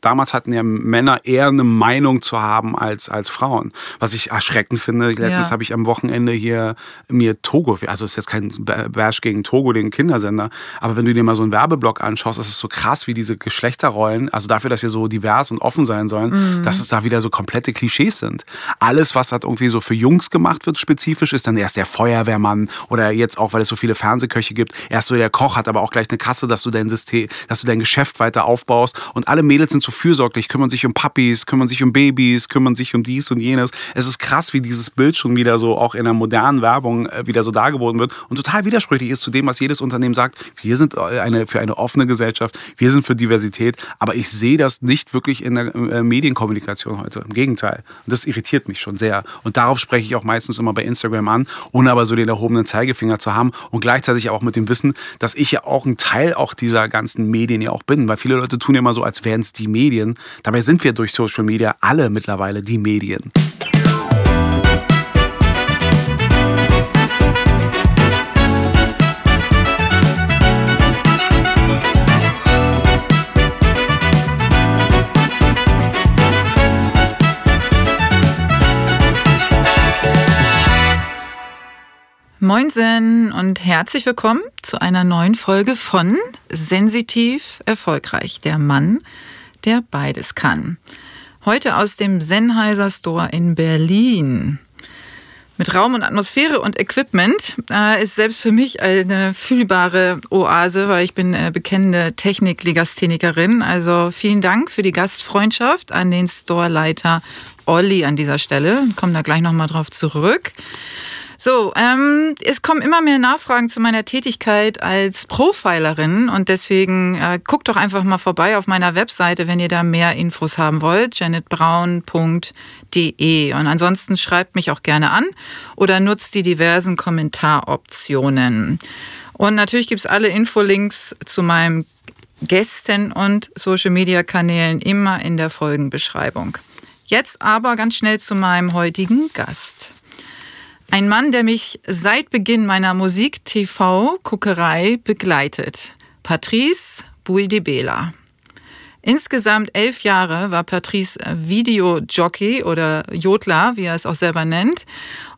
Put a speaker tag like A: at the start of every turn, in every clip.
A: Damals hatten ja Männer eher eine Meinung zu haben als, als Frauen. Was ich erschreckend finde. Letztes ja. habe ich am Wochenende hier mir Togo, also ist jetzt kein Bash gegen Togo, den Kindersender, aber wenn du dir mal so einen Werbeblock anschaust, das ist so krass, wie diese Geschlechterrollen, also dafür, dass wir so divers und offen sein sollen, mhm. dass es da wieder so komplette Klischees sind. Alles, was halt irgendwie so für Jungs gemacht wird, spezifisch, ist dann erst der Feuerwehrmann oder jetzt auch, weil es so viele Fernsehköche gibt, erst so der Koch hat aber auch gleich eine Kasse, dass du dein System, dass du dein Geschäft weiter aufbaust und alle Mädels sind so fürsorglich, kümmern sich um Puppies, kümmern sich um Babys, kümmern sich um dies und jenes. Es ist krass, wie dieses Bild schon wieder so auch in der modernen Werbung äh, wieder so dargeboten wird und total widersprüchlich ist zu dem, was jedes Unternehmen sagt. Wir sind äh, eine, für eine offene Gesellschaft, wir sind für Diversität, aber ich sehe das nicht wirklich in der äh, Medienkommunikation heute. Im Gegenteil. Und das irritiert mich schon sehr. Und darauf spreche ich auch meistens immer bei Instagram an, ohne aber so den erhobenen Zeigefinger zu haben und gleichzeitig auch mit dem Wissen, dass ich ja auch ein Teil auch dieser ganzen Medien ja auch bin, weil viele Leute tun ja immer so, als wären es die Medien. Dabei sind wir durch Social Media alle mittlerweile die Medien.
B: Moinsen und herzlich willkommen zu einer neuen Folge von Sensitiv Erfolgreich, der Mann, der beides kann. Heute aus dem Sennheiser Store in Berlin. Mit Raum und Atmosphäre und Equipment äh, ist selbst für mich eine fühlbare Oase, weil ich bin äh, bekennende Technik-Legasthenikerin. Also vielen Dank für die Gastfreundschaft an den Storeleiter Olli an dieser Stelle. Ich komme da gleich nochmal drauf zurück. So, ähm, es kommen immer mehr Nachfragen zu meiner Tätigkeit als Profilerin und deswegen äh, guckt doch einfach mal vorbei auf meiner Webseite, wenn ihr da mehr Infos haben wollt, janetbraun.de. Und ansonsten schreibt mich auch gerne an oder nutzt die diversen Kommentaroptionen. Und natürlich gibt es alle Infolinks zu meinem Gästen und Social-Media-Kanälen immer in der Folgenbeschreibung. Jetzt aber ganz schnell zu meinem heutigen Gast. Ein Mann, der mich seit Beginn meiner Musik-TV-Guckerei begleitet. Patrice Buidibela. Insgesamt elf Jahre war Patrice Videojockey oder Jodler, wie er es auch selber nennt,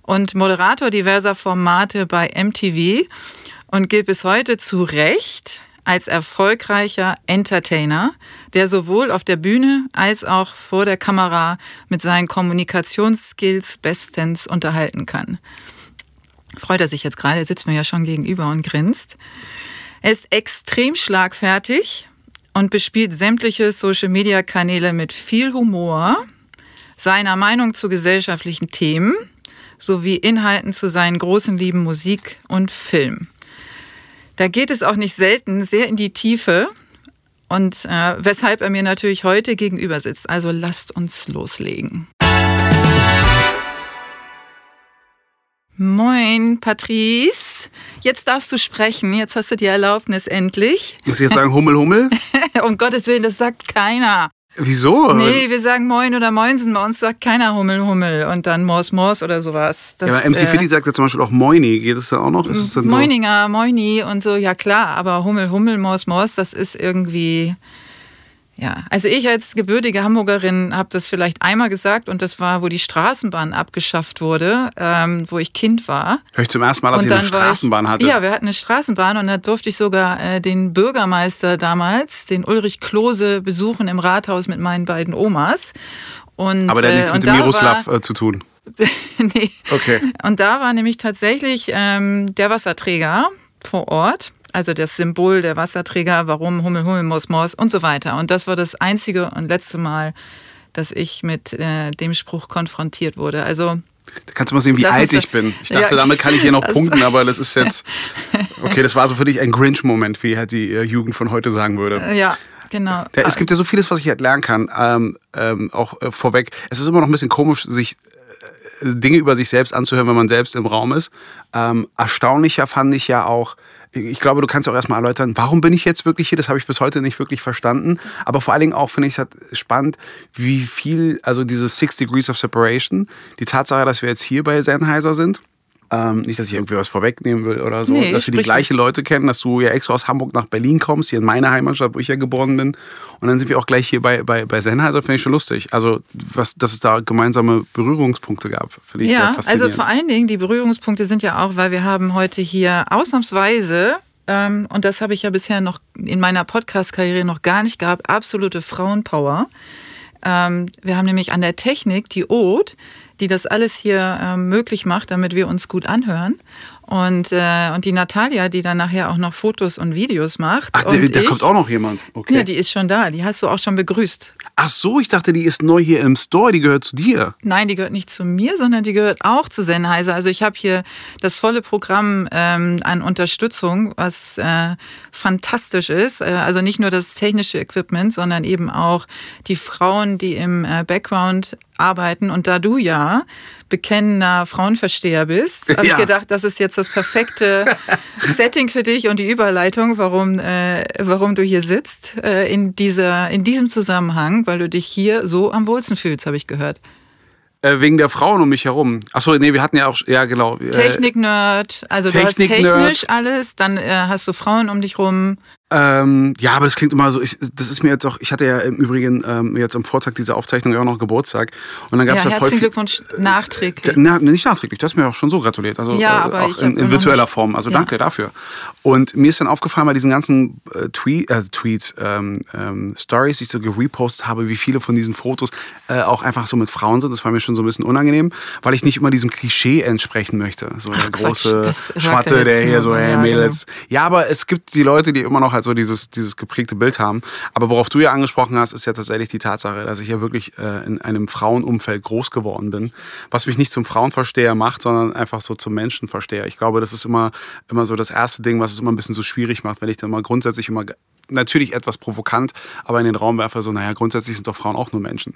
B: und Moderator diverser Formate bei MTV und gilt bis heute zu Recht als erfolgreicher Entertainer, der sowohl auf der Bühne als auch vor der Kamera mit seinen Kommunikationsskills bestens unterhalten kann. Freut er sich jetzt gerade, er sitzt mir ja schon gegenüber und grinst. Er ist extrem schlagfertig und bespielt sämtliche Social-Media-Kanäle mit viel Humor, seiner Meinung zu gesellschaftlichen Themen sowie Inhalten zu seinen großen Lieben Musik und Film. Da geht es auch nicht selten sehr in die Tiefe und äh, weshalb er mir natürlich heute gegenüber sitzt. Also lasst uns loslegen. Moin, Patrice. Jetzt darfst du sprechen. Jetzt hast du die Erlaubnis endlich.
A: Muss ich jetzt sagen Hummel, Hummel?
B: um Gottes Willen, das sagt keiner.
A: Wieso?
B: Nee, wir sagen Moin oder Moinsen. Bei uns sagt keiner Hummel, Hummel und dann Mors, Mors oder sowas.
A: Das, ja, aber MC äh, Fitty sagt ja zum Beispiel auch Moini. Geht es da auch noch? Ist
B: Moininger, Moini und so. Ja klar, aber Hummel, Hummel, Mors, Mors, das ist irgendwie ja, also ich als gebürtige Hamburgerin habe das vielleicht einmal gesagt und das war, wo die Straßenbahn abgeschafft wurde, ähm, wo ich Kind war.
A: Hör ich zum ersten Mal, dass ihr eine Straßenbahn
B: ich,
A: hattet?
B: Ja, wir hatten eine Straßenbahn und da durfte ich sogar äh, den Bürgermeister damals, den Ulrich Klose, besuchen im Rathaus mit meinen beiden Omas. Und,
A: Aber der hat nichts äh, mit dem Miroslav war, äh, zu tun.
B: nee. Okay. Und da war nämlich tatsächlich ähm, der Wasserträger vor Ort also das Symbol der Wasserträger, warum Hummel, Hummel, Mos, Mos und so weiter. Und das war das einzige und letzte Mal, dass ich mit äh, dem Spruch konfrontiert wurde. Also
A: da kannst du mal sehen, wie alt ich bin. Ich dachte, ja, damit kann ich hier noch punkten, aber das ist jetzt. Okay, das war so für dich ein Grinch-Moment, wie halt die äh, Jugend von heute sagen würde.
B: Ja, genau.
A: Es gibt ja so vieles, was ich halt lernen kann. Ähm, ähm, auch äh, vorweg. Es ist immer noch ein bisschen komisch, sich Dinge über sich selbst anzuhören, wenn man selbst im Raum ist. Ähm, erstaunlicher fand ich ja auch ich glaube, du kannst auch erstmal erläutern, warum bin ich jetzt wirklich hier? Das habe ich bis heute nicht wirklich verstanden. Aber vor allen Dingen auch finde ich es spannend, wie viel, also diese Six Degrees of Separation, die Tatsache, dass wir jetzt hier bei Sennheiser sind, Ähm, nicht, dass ich irgendwie was vorwegnehmen will oder so. Nee, dass wir die gleichen Leute kennen, dass du ja extra aus Hamburg nach Berlin kommst, hier in meine Heimatstadt, wo ich ja geboren bin. Und dann sind wir auch gleich hier bei, bei, bei Sennheiser, finde ich schon lustig. Also, was, dass es da gemeinsame Berührungspunkte gab, finde ich
B: ja,
A: sehr faszinierend.
B: Also vor allen Dingen, die Berührungspunkte sind ja auch, weil wir haben heute hier ausnahmsweise ähm, und das habe ich ja bisher noch in meiner Podcast-Karriere noch gar nicht gehabt, absolute Frauenpower. Ähm, wir haben nämlich an der Technik die Ode, die das alles hier ähm, möglich macht, damit wir uns gut anhören. Und, äh, und die Natalia, die dann nachher auch noch Fotos und Videos macht.
A: Ach, da kommt auch noch jemand. Okay.
B: Ja, die ist schon da. Die hast du auch schon begrüßt.
A: Ach so, ich dachte, die ist neu hier im Store. Die gehört zu dir.
B: Nein, die gehört nicht zu mir, sondern die gehört auch zu Sennheiser. Also ich habe hier das volle Programm ähm, an Unterstützung, was äh, fantastisch ist. Äh, also nicht nur das technische Equipment, sondern eben auch die Frauen, die im äh, Background arbeiten. Und da du ja bekennender Frauenversteher bist, habe ja. ich gedacht, das ist jetzt das perfekte Setting für dich und die Überleitung, warum, äh, warum du hier sitzt äh, in, dieser, in diesem Zusammenhang, weil du dich hier so am wohlsten fühlst, habe ich gehört.
A: Äh, wegen der Frauen um mich herum. Achso, nee, wir hatten ja auch, ja genau.
B: Äh, Technik-Nerd, also Technik du hast technisch alles, dann äh, hast du Frauen um dich rum.
A: Ähm, ja, aber das klingt immer so, ich, das ist mir jetzt auch, ich hatte ja im Übrigen ähm, jetzt am Vortag dieser Aufzeichnung auch noch Geburtstag. Und dann gab's
B: ja,
A: ja
B: voll herzlichen Glückwunsch nachträglich.
A: Na, nicht nachträglich, du hast mir auch schon so gratuliert. Also
B: ja,
A: äh,
B: aber
A: auch in, in virtueller Form. Also ja. danke dafür. Und mir ist dann aufgefallen bei diesen ganzen äh, Tweet, äh, Tweets, ähm, ähm, Stories, die ich so gerepostet habe, wie viele von diesen Fotos äh, auch einfach so mit Frauen sind. Das war mir schon so ein bisschen unangenehm, weil ich nicht immer diesem Klischee entsprechen möchte. So Ach, der große Schwatte, der hier so, hey, ja, Mädels. Genau. Ja, aber es gibt die Leute, die immer noch halt so dieses, dieses geprägte Bild haben. Aber worauf du ja angesprochen hast, ist ja tatsächlich die Tatsache, dass ich ja wirklich äh, in einem Frauenumfeld groß geworden bin, was mich nicht zum Frauenversteher macht, sondern einfach so zum Menschenversteher. Ich glaube, das ist immer, immer so das erste Ding, was es immer ein bisschen so schwierig macht, wenn ich dann mal grundsätzlich immer natürlich etwas provokant, aber in den Raum werfe, so, naja, grundsätzlich sind doch Frauen auch nur Menschen.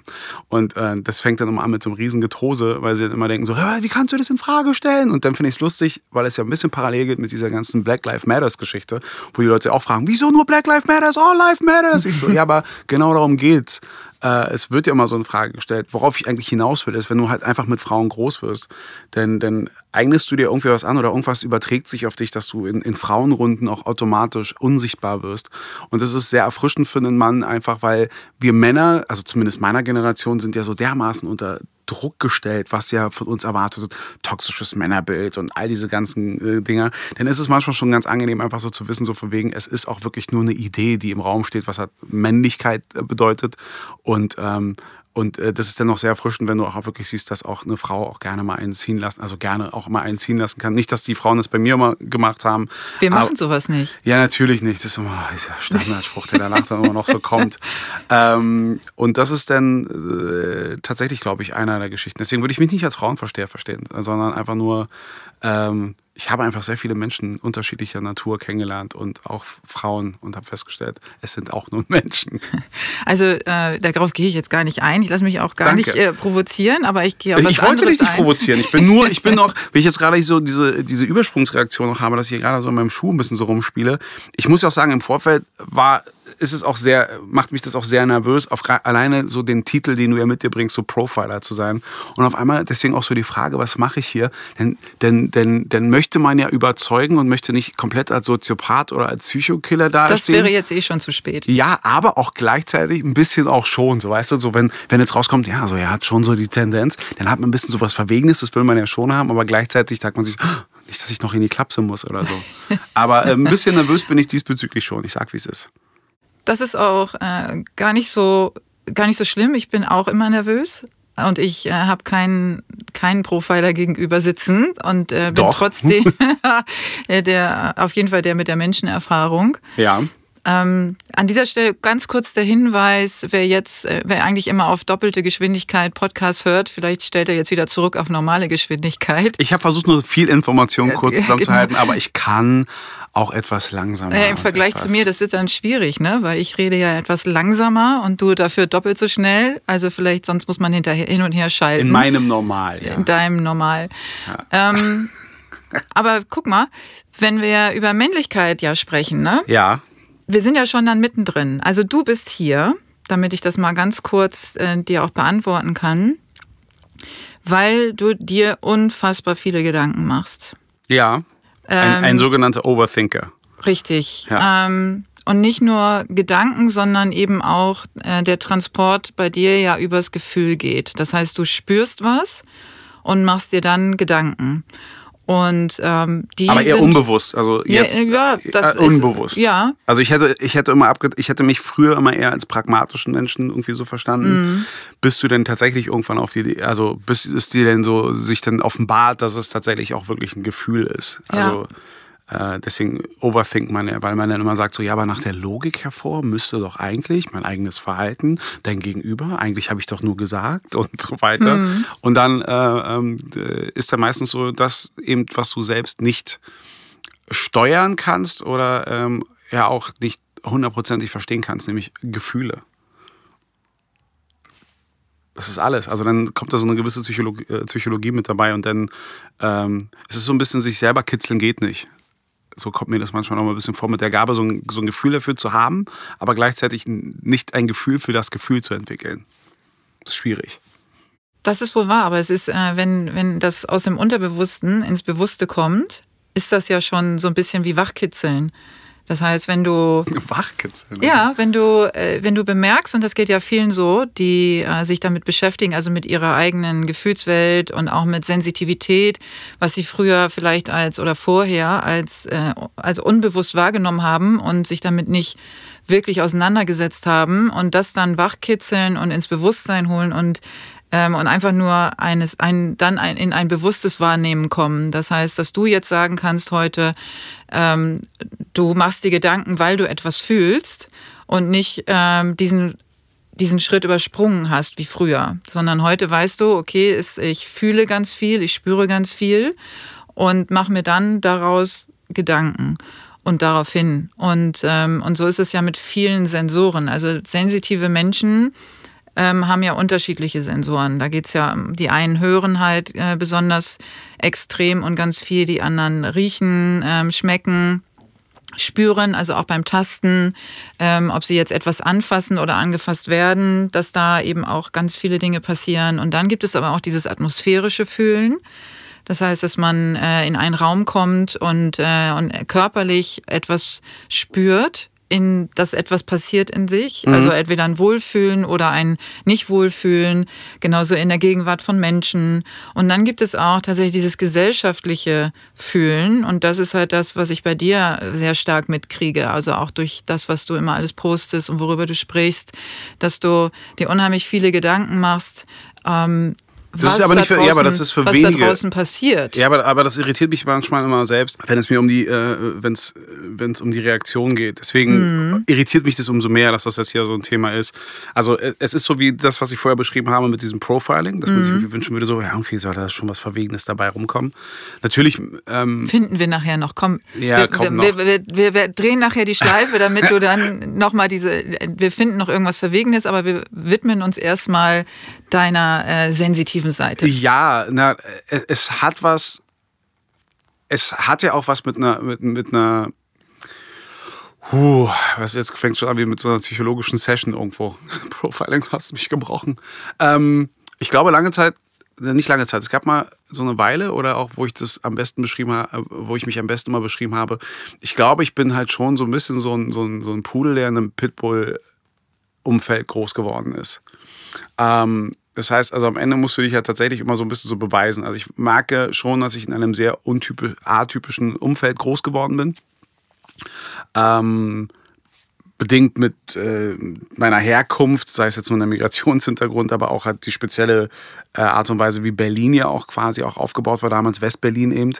A: Und äh, das fängt dann immer an mit so einem riesen Getrose, weil sie dann immer denken so, wie kannst du das in Frage stellen? Und dann finde ich es lustig, weil es ja ein bisschen parallel geht mit dieser ganzen Black Lives Matters Geschichte, wo die Leute auch fragen, wieso nur Black Lives Matters, all Life Matters? Ich so, ja, aber genau darum geht's äh, es wird ja immer so eine Frage gestellt, worauf ich eigentlich hinaus will, ist, wenn du halt einfach mit Frauen groß wirst, denn, dann eignest du dir irgendwie was an oder irgendwas überträgt sich auf dich, dass du in, in Frauenrunden auch automatisch unsichtbar wirst. Und das ist sehr erfrischend für einen Mann, einfach weil wir Männer, also zumindest meiner Generation, sind ja so dermaßen unter Druck gestellt, was ja von uns erwartet wird, toxisches Männerbild und all diese ganzen äh, Dinger. Dann ist es manchmal schon ganz angenehm, einfach so zu wissen, so von wegen, es ist auch wirklich nur eine Idee, die im Raum steht, was hat Männlichkeit äh, bedeutet. Und ähm, und äh, das ist dann noch sehr erfrischend, wenn du auch wirklich siehst, dass auch eine Frau auch gerne mal einen ziehen lassen, also gerne auch mal einen ziehen lassen kann. Nicht, dass die Frauen das bei mir immer gemacht haben.
B: Wir machen aber, sowas nicht.
A: Ja, natürlich nicht. Das ist immer dieser Standardspruch, der danach dann immer noch so kommt. Ähm, und das ist dann äh, tatsächlich, glaube ich, einer der Geschichten. Deswegen würde ich mich nicht als Frauenversteher verstehen, sondern einfach nur ähm, ich habe einfach sehr viele Menschen unterschiedlicher Natur kennengelernt und auch Frauen und habe festgestellt, es sind auch nur Menschen.
B: Also äh, darauf gehe ich jetzt gar nicht ein. Ich lasse mich auch gar Danke. nicht äh, provozieren, aber ich gehe auf was
A: Ich wollte dich nicht
B: ein.
A: provozieren. Ich bin nur, ich bin noch, wenn ich jetzt gerade so diese, diese Übersprungsreaktion noch habe, dass ich hier gerade so in meinem Schuh ein bisschen so rumspiele. Ich muss ja auch sagen, im Vorfeld war ist es auch sehr, macht mich das auch sehr nervös, auf alleine so den Titel, den du ja mit dir bringst, so Profiler zu sein. Und auf einmal deswegen auch so die Frage, was mache ich hier? Denn, denn, denn, denn möchte man ja überzeugen und möchte nicht komplett als Soziopath oder als Psychokiller dastehen.
B: Das wäre jetzt eh schon zu spät.
A: Ja, aber auch gleichzeitig ein bisschen auch schon, so weißt du, so wenn, wenn jetzt rauskommt, ja, so er hat schon so die Tendenz, dann hat man ein bisschen so was Verwegenes, das will man ja schon haben, aber gleichzeitig sagt man sich, nicht, dass ich noch in die Klapse muss oder so. Aber äh, ein bisschen nervös bin ich diesbezüglich schon. Ich sag, wie es ist.
B: Das ist auch äh, gar nicht so gar nicht so schlimm. Ich bin auch immer nervös und ich äh, habe keinen keinen Profiler gegenüber sitzen und äh, bin
A: Doch.
B: trotzdem der auf jeden Fall der mit der Menschenerfahrung.
A: Ja.
B: Ähm, an dieser Stelle ganz kurz der Hinweis, wer jetzt, äh, wer eigentlich immer auf doppelte Geschwindigkeit Podcast hört, vielleicht stellt er jetzt wieder zurück auf normale Geschwindigkeit.
A: Ich habe versucht, nur viel Information kurz zusammenzuhalten, genau. aber ich kann auch etwas langsamer.
B: Äh, Im Vergleich zu mir, das wird dann schwierig, ne? Weil ich rede ja etwas langsamer und du dafür doppelt so schnell. Also vielleicht, sonst muss man hinterher hin und her schalten.
A: In meinem Normal, ja.
B: In deinem Normal. Ja. Ähm, aber guck mal, wenn wir über Männlichkeit ja sprechen, ne?
A: Ja.
B: Wir sind ja schon dann mittendrin. Also du bist hier, damit ich das mal ganz kurz äh, dir auch beantworten kann. weil du dir unfassbar viele Gedanken machst.
A: Ja, ein, ein sogenannter Overthinker.
B: Richtig.
A: Ja.
B: Ähm, und nicht nur Gedanken, sondern eben auch äh, der Transport bei dir ja übers Gefühl geht. Das heißt, du spürst was und machst dir dann Gedanken. Und ähm, die
A: Aber eher
B: sind,
A: unbewusst, also jetzt
B: ja, das
A: äh, unbewusst.
B: Ist, ja.
A: Also ich hätte, ich hätte immer abge ich hätte mich früher immer eher als pragmatischen Menschen irgendwie so verstanden.
B: Mhm.
A: Bis du denn tatsächlich irgendwann auf die, also bis es dir denn so sich dann offenbart, dass es tatsächlich auch wirklich ein Gefühl ist. Also äh, deswegen overthink man ja, weil man dann immer sagt so, ja, aber nach der Logik hervor müsste doch eigentlich mein eigenes Verhalten, dein Gegenüber, eigentlich habe ich doch nur gesagt und so weiter.
B: Mhm.
A: Und dann äh, ähm, äh, ist dann meistens so, dass eben, was du selbst nicht steuern kannst oder ähm, ja auch nicht hundertprozentig verstehen kannst, nämlich Gefühle. Das ist alles. Also dann kommt da so eine gewisse Psychologie, äh, Psychologie mit dabei und dann ähm, es ist so ein bisschen sich selber kitzeln geht nicht. So kommt mir das manchmal noch mal ein bisschen vor, mit der Gabe so ein, so ein Gefühl dafür zu haben, aber gleichzeitig nicht ein Gefühl für das Gefühl zu entwickeln. Das ist schwierig.
B: Das ist wohl wahr, aber es ist, äh, wenn, wenn das aus dem Unterbewussten ins Bewusste kommt, ist das ja schon so ein bisschen wie Wachkitzeln. Das heißt, wenn du
A: Wachkitzeln.
B: Ja, wenn du, äh, wenn du bemerkst, und das geht ja vielen so, die äh, sich damit beschäftigen, also mit ihrer eigenen Gefühlswelt und auch mit Sensitivität, was sie früher vielleicht als oder vorher als, äh, also unbewusst wahrgenommen haben und sich damit nicht wirklich auseinandergesetzt haben und das dann wachkitzeln und ins Bewusstsein holen und ähm, und einfach nur eines, ein, dann ein, in ein bewusstes Wahrnehmen kommen. Das heißt, dass du jetzt sagen kannst heute, ähm, du machst dir Gedanken, weil du etwas fühlst und nicht ähm, diesen, diesen Schritt übersprungen hast wie früher, sondern heute weißt du, okay, ist, ich fühle ganz viel, ich spüre ganz viel und mache mir dann daraus Gedanken und darauf hin. Und, ähm, und so ist es ja mit vielen Sensoren. Also sensitive Menschen ähm, haben ja unterschiedliche Sensoren. Da geht's ja, die einen hören halt äh, besonders extrem und ganz viel, die anderen riechen, ähm, schmecken, spüren, also auch beim Tasten, ähm, ob sie jetzt etwas anfassen oder angefasst werden, dass da eben auch ganz viele Dinge passieren. Und dann gibt es aber auch dieses atmosphärische Fühlen. Das heißt, dass man äh, in einen Raum kommt und, äh, und körperlich etwas spürt, in, dass etwas passiert in sich. Also entweder ein Wohlfühlen oder ein Nicht-Wohlfühlen, genauso in der Gegenwart von Menschen. Und dann gibt es auch tatsächlich dieses gesellschaftliche Fühlen. Und das ist halt das, was ich bei dir sehr stark mitkriege. Also auch durch das, was du immer alles postest und worüber du sprichst, dass du dir unheimlich viele Gedanken machst. Ähm,
A: Das ist aber nicht für- ja, aber das ist für
B: was
A: wenige.
B: da draußen passiert.
A: Ja, aber, aber das irritiert mich manchmal immer selbst, wenn es mir um die, äh, wenn es um die Reaktion geht. Deswegen irritiert mich das umso mehr, dass das jetzt hier so ein Thema ist. Also es es ist so wie das, was ich vorher beschrieben habe mit diesem Profiling, dass man sich irgendwie wünschen würde, so ja, irgendwie soll da schon was Verwegenes dabei rumkommen. Natürlich, ähm,
B: Finden wir nachher noch. Komm,
A: Ja,
B: wir,
A: kommt
B: wir,
A: noch.
B: Wir, wir, wir drehen nachher die Schleife, damit du dann nochmal diese, wir finden noch irgendwas Verwegenes, aber wir widmen uns erstmal deiner äh, sensitiven Seite.
A: ja, na, äh, es hat was, es hat ja auch was mit einer, mit, mit einer Puh, was jetzt fängt schon an wie mit so einer psychologischen Session irgendwo. Profiling hast mich gebrochen. Ähm, ich glaube lange Zeit, äh, nicht lange Zeit, es gab mal so eine Weile oder auch, wo ich das am besten beschrieben habe, wo ich mich am besten mal beschrieben habe. Ich glaube, ich bin halt schon so ein bisschen so ein, so ein, so ein Pudel, der in einem Pitbull-Umfeld groß geworden ist. Ähm, das heißt, also am Ende musst du dich ja tatsächlich immer so ein bisschen so beweisen. Also ich merke schon, dass ich in einem sehr untypisch, atypischen Umfeld groß geworden bin. Ähm, bedingt mit äh, meiner Herkunft, sei es jetzt nur der Migrationshintergrund, aber auch halt die spezielle äh, Art und Weise, wie Berlin ja auch quasi auch aufgebaut war, damals Westberlin eben.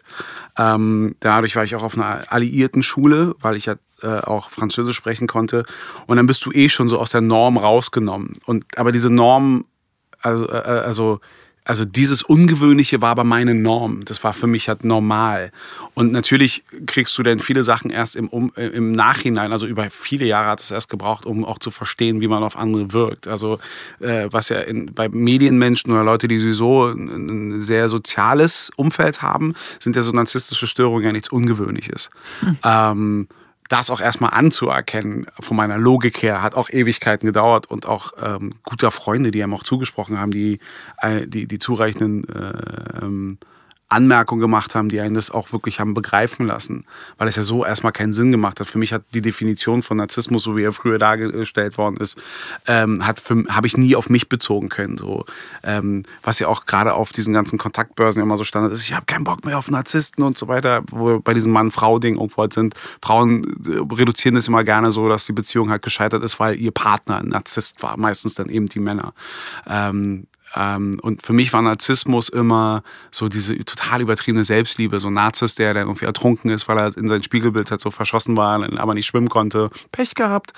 A: Ähm, dadurch war ich auch auf einer alliierten Schule, weil ich ja äh, auch Französisch sprechen konnte. Und dann bist du eh schon so aus der Norm rausgenommen. Und aber diese Norm, also, äh, also also dieses Ungewöhnliche war aber meine Norm. Das war für mich halt normal. Und natürlich kriegst du dann viele Sachen erst im, um, äh, im Nachhinein, also über viele Jahre hat es erst gebraucht, um auch zu verstehen, wie man auf andere wirkt. Also äh, was ja in, bei Medienmenschen oder Leute, die sowieso ein, ein sehr soziales Umfeld haben, sind ja so narzisstische Störungen ja nichts Ungewöhnliches. Ähm, das auch erstmal anzuerkennen, von meiner Logik her, hat auch Ewigkeiten gedauert und auch ähm, guter Freunde, die einem auch zugesprochen haben, die äh, die, die zureichenden äh, ähm, Anmerkungen gemacht haben, die einen das auch wirklich haben begreifen lassen, weil es ja so erstmal keinen Sinn gemacht hat. Für mich hat die Definition von Narzissmus, so wie er früher dargestellt worden ist, ähm, hat habe ich nie auf mich bezogen können. So, ähm, was ja auch gerade auf diesen ganzen Kontaktbörsen immer so Standard ist. Ich habe keinen Bock mehr auf Narzissten und so weiter, wo wir bei diesem Mann-Frau-Ding irgendwo halt sind. Frauen äh, reduzieren das immer gerne so, dass die Beziehung halt gescheitert ist, weil ihr Partner ein Narzisst war. Meistens dann eben die Männer. Ähm, ähm, und für mich war Narzissmus immer so diese total übertriebene Selbstliebe. So ein Narzisst, der dann irgendwie ertrunken ist, weil er in sein Spiegelbild halt so verschossen war, aber nicht schwimmen konnte. Pech gehabt.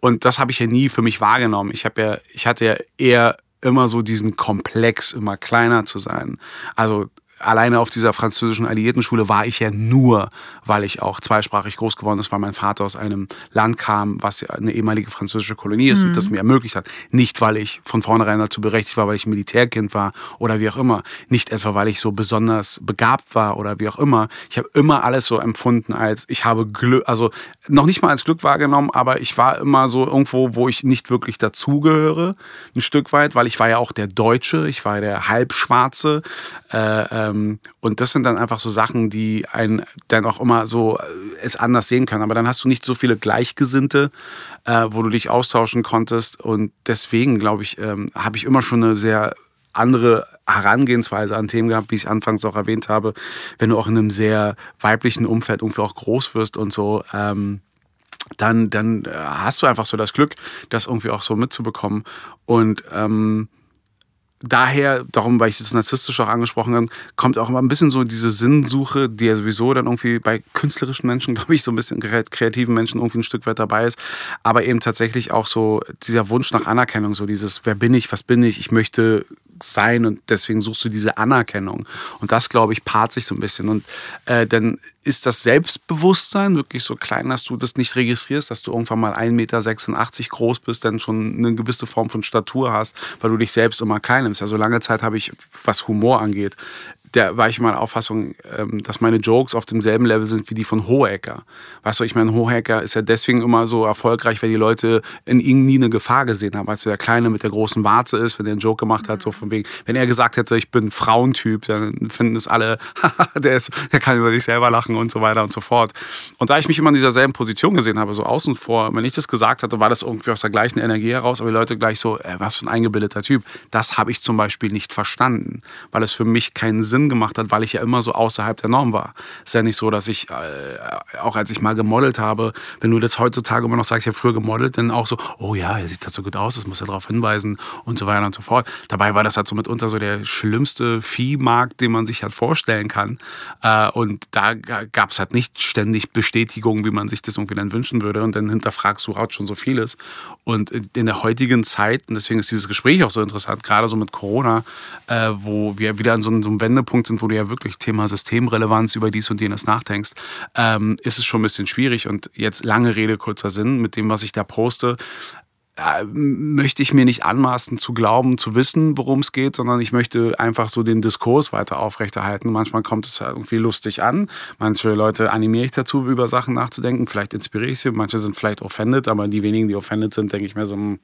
A: Und das habe ich ja nie für mich wahrgenommen. Ich, ja, ich hatte ja eher immer so diesen Komplex, immer kleiner zu sein. Also alleine auf dieser französischen Alliiertenschule war ich ja nur, weil ich auch zweisprachig groß geworden ist, weil mein Vater aus einem Land kam, was ja eine ehemalige französische Kolonie ist mhm. und das mir ermöglicht hat. Nicht, weil ich von vornherein dazu berechtigt war, weil ich ein Militärkind war oder wie auch immer. Nicht etwa, weil ich so besonders begabt war oder wie auch immer. Ich habe immer alles so empfunden als, ich habe Glück, also noch nicht mal als Glück wahrgenommen, aber ich war immer so irgendwo, wo ich nicht wirklich dazugehöre, ein Stück weit, weil ich war ja auch der Deutsche, ich war der Halbschwarze. Äh, ähm, und das sind dann einfach so Sachen, die einen dann auch immer so äh, es anders sehen können. Aber dann hast du nicht so viele Gleichgesinnte, äh, wo du dich austauschen konntest. Und deswegen, glaube ich, ähm, habe ich immer schon eine sehr andere Herangehensweise an Themen gehabt, wie ich anfangs auch erwähnt habe, wenn du auch in einem sehr weiblichen Umfeld irgendwie auch groß wirst und so. Ähm, dann, dann äh, hast du einfach so das Glück, das irgendwie auch so mitzubekommen. Und ähm, daher, darum, weil ich das narzisstisch auch angesprochen habe, kommt auch immer ein bisschen so diese Sinnsuche, die ja sowieso dann irgendwie bei künstlerischen Menschen, glaube ich, so ein bisschen kreativen Menschen irgendwie ein Stück weit dabei ist. Aber eben tatsächlich auch so dieser Wunsch nach Anerkennung, so dieses, wer bin ich, was bin ich, ich möchte sein und deswegen suchst du diese Anerkennung. Und das, glaube ich, paart sich so ein bisschen. Und äh, dann ist das Selbstbewusstsein wirklich so klein, dass du das nicht registrierst, dass du irgendwann mal 1,86 Meter groß bist, dann schon eine gewisse Form von Statur hast, weil du dich selbst immer klein nimmst. Also lange Zeit habe ich, was Humor angeht, der war ich meiner Auffassung, ähm, dass meine Jokes auf demselben Level sind wie die von Hohecker. Weißt du, ich meine, Hohecker ist ja deswegen immer so erfolgreich, weil die Leute in ihm nie eine Gefahr gesehen haben. Als der Kleine mit der großen Warze ist, wenn er einen Joke gemacht hat, so von wegen, wenn er gesagt hätte, ich bin Frauentyp, dann finden es alle, der, ist, der kann über sich selber lachen und so weiter und so fort. Und da ich mich immer in dieser selben Position gesehen habe, so außen vor, wenn ich das gesagt hatte, war das irgendwie aus der gleichen Energie heraus, aber die Leute gleich so, äh, was für ein eingebildeter Typ. Das habe ich zum Beispiel nicht verstanden, weil es für mich keinen Sinn gemacht hat, weil ich ja immer so außerhalb der Norm war. Ist ja nicht so, dass ich, äh, auch als ich mal gemodelt habe, wenn du das heutzutage immer noch sagst, ich habe früher gemodelt, dann auch so, oh ja, er sieht halt so gut aus, das muss er darauf hinweisen und so weiter und so fort. Dabei war das halt so mitunter so der schlimmste Viehmarkt, den man sich halt vorstellen kann. Äh, und da gab es halt nicht ständig Bestätigung, wie man sich das irgendwie dann wünschen würde. Und dann hinterfragst du halt schon so vieles. Und in der heutigen Zeit, und deswegen ist dieses Gespräch auch so interessant, gerade so mit Corona, äh, wo wir wieder an so einem, so einem Wendepunkt sind, wo du ja wirklich Thema Systemrelevanz über dies und jenes nachdenkst, ähm, ist es schon ein bisschen schwierig. Und jetzt lange Rede, kurzer Sinn, mit dem, was ich da poste, möchte ich mir nicht anmaßen zu glauben, zu wissen, worum es geht, sondern ich möchte einfach so den Diskurs weiter aufrechterhalten. Manchmal kommt es irgendwie lustig an. Manche Leute animiere ich dazu, über Sachen nachzudenken. Vielleicht inspiriere ich sie. Manche sind vielleicht offended, aber die wenigen, die offended sind, denke ich mir so, hm,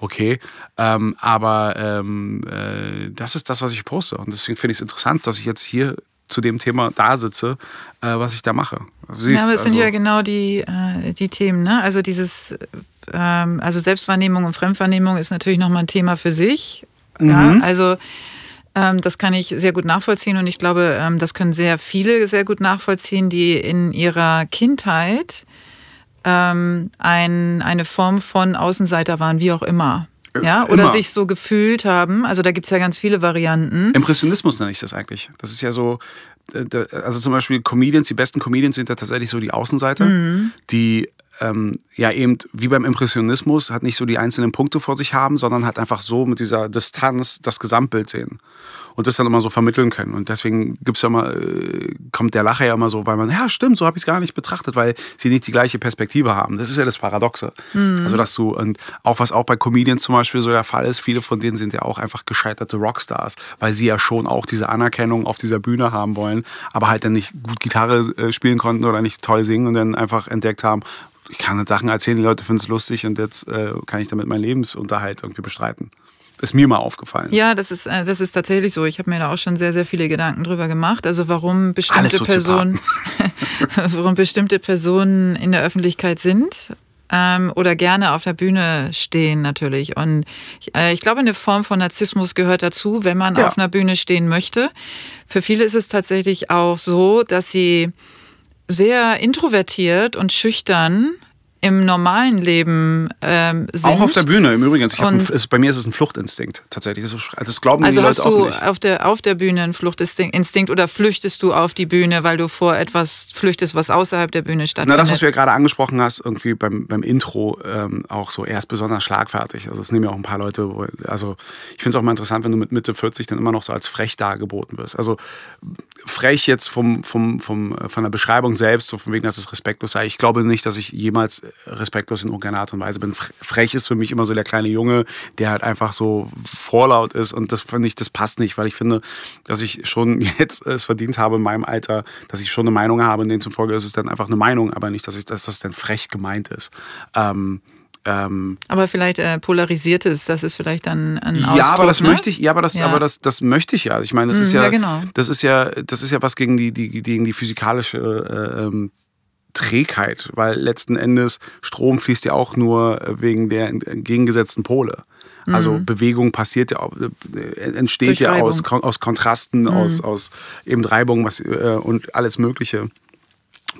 A: okay. Ähm, aber ähm, äh, das ist das, was ich poste. Und deswegen finde ich es interessant, dass ich jetzt hier zu dem Thema da sitze, äh, was ich da mache.
B: Also, siehst, ja, aber es also, sind ja genau die, äh, die Themen. Ne? Also dieses, ähm, also Selbstwahrnehmung und Fremdwahrnehmung ist natürlich nochmal ein Thema für sich. Mhm. Ja? Also ähm, das kann ich sehr gut nachvollziehen und ich glaube, ähm, das können sehr viele sehr gut nachvollziehen, die in ihrer Kindheit ähm, ein, eine Form von Außenseiter waren, wie auch immer. Ja, oder Immer. sich so gefühlt haben. Also da gibt es ja ganz viele Varianten.
A: Impressionismus nenne ich das eigentlich. Das ist ja so, äh, also zum Beispiel Comedians, die besten Comedians sind ja tatsächlich so die Außenseiter, mhm. die ähm, ja eben wie beim Impressionismus hat nicht so die einzelnen Punkte vor sich haben, sondern hat einfach so mit dieser Distanz das Gesamtbild sehen und das dann immer so vermitteln können. Und deswegen gibt's ja immer, äh, kommt der Lacher ja immer so, weil man, ja stimmt, so habe ich es gar nicht betrachtet, weil sie nicht die gleiche Perspektive haben. Das ist ja das Paradoxe. Mhm. Also dass du, und auch was auch bei Comedians zum Beispiel so der Fall ist, viele von denen sind ja auch einfach gescheiterte Rockstars, weil sie ja schon auch diese Anerkennung auf dieser Bühne haben wollen, aber halt dann nicht gut Gitarre äh, spielen konnten oder nicht toll singen und dann einfach entdeckt haben, ich kann Sachen erzählen, die Leute finden es lustig und jetzt äh, kann ich damit meinen Lebensunterhalt irgendwie bestreiten ist mir mal aufgefallen.
B: Ja, das ist, äh, das ist tatsächlich so. Ich habe mir da auch schon sehr, sehr viele Gedanken drüber gemacht. Also warum bestimmte Personen, warum bestimmte Personen in der Öffentlichkeit sind ähm, oder gerne auf der Bühne stehen natürlich. Und ich, äh, ich glaube, eine Form von Narzissmus gehört dazu, wenn man ja. auf einer Bühne stehen möchte. Für viele ist es tatsächlich auch so, dass sie sehr introvertiert und schüchtern im normalen Leben ähm, sind.
A: Auch auf der Bühne im Übrigen. Ein, ist, bei mir ist es ein Fluchtinstinkt tatsächlich. Das, das glauben also die Leute auch nicht.
B: Hast du auf der, auf der Bühne einen Fluchtinstinkt oder flüchtest du auf die Bühne, weil du vor etwas flüchtest, was außerhalb der Bühne stattfindet?
A: Na, das, was du ja gerade angesprochen hast, irgendwie beim, beim Intro ähm, auch so, er ist besonders schlagfertig. Also es nehmen ja auch ein paar Leute, wo, also ich finde es auch mal interessant, wenn du mit Mitte 40 dann immer noch so als frech dargeboten wirst. Also frech jetzt vom, vom, vom, von der Beschreibung selbst, so von wegen, dass es respektlos sei. Ich glaube nicht, dass ich jemals respektlos in irgendeiner Art und Weise bin. Frech ist für mich immer so der kleine Junge, der halt einfach so vorlaut ist und das finde ich, das passt nicht, weil ich finde, dass ich schon jetzt es verdient habe in meinem Alter, dass ich schon eine Meinung habe, in denen zufolge ist es dann einfach eine Meinung, aber nicht, dass, ich, dass das dann frech gemeint ist. Ähm,
B: ähm, aber vielleicht äh, polarisiert es, das ist vielleicht dann ein
A: Ausdruck, Ja, aber das ne? möchte ich, ja, aber das, ja. aber das, das möchte ich ja. Ich meine, das ist mhm, ja, ja genau. das ist ja, das ist ja was gegen die, die gegen die physikalische äh, ähm, Trägheit, weil letzten Endes Strom fließt ja auch nur wegen der entgegengesetzten Pole. Also mhm. Bewegung passiert ja, äh, entsteht Durch ja aus, aus Kontrasten, mhm. aus, aus eben Reibung was, äh, und alles Mögliche.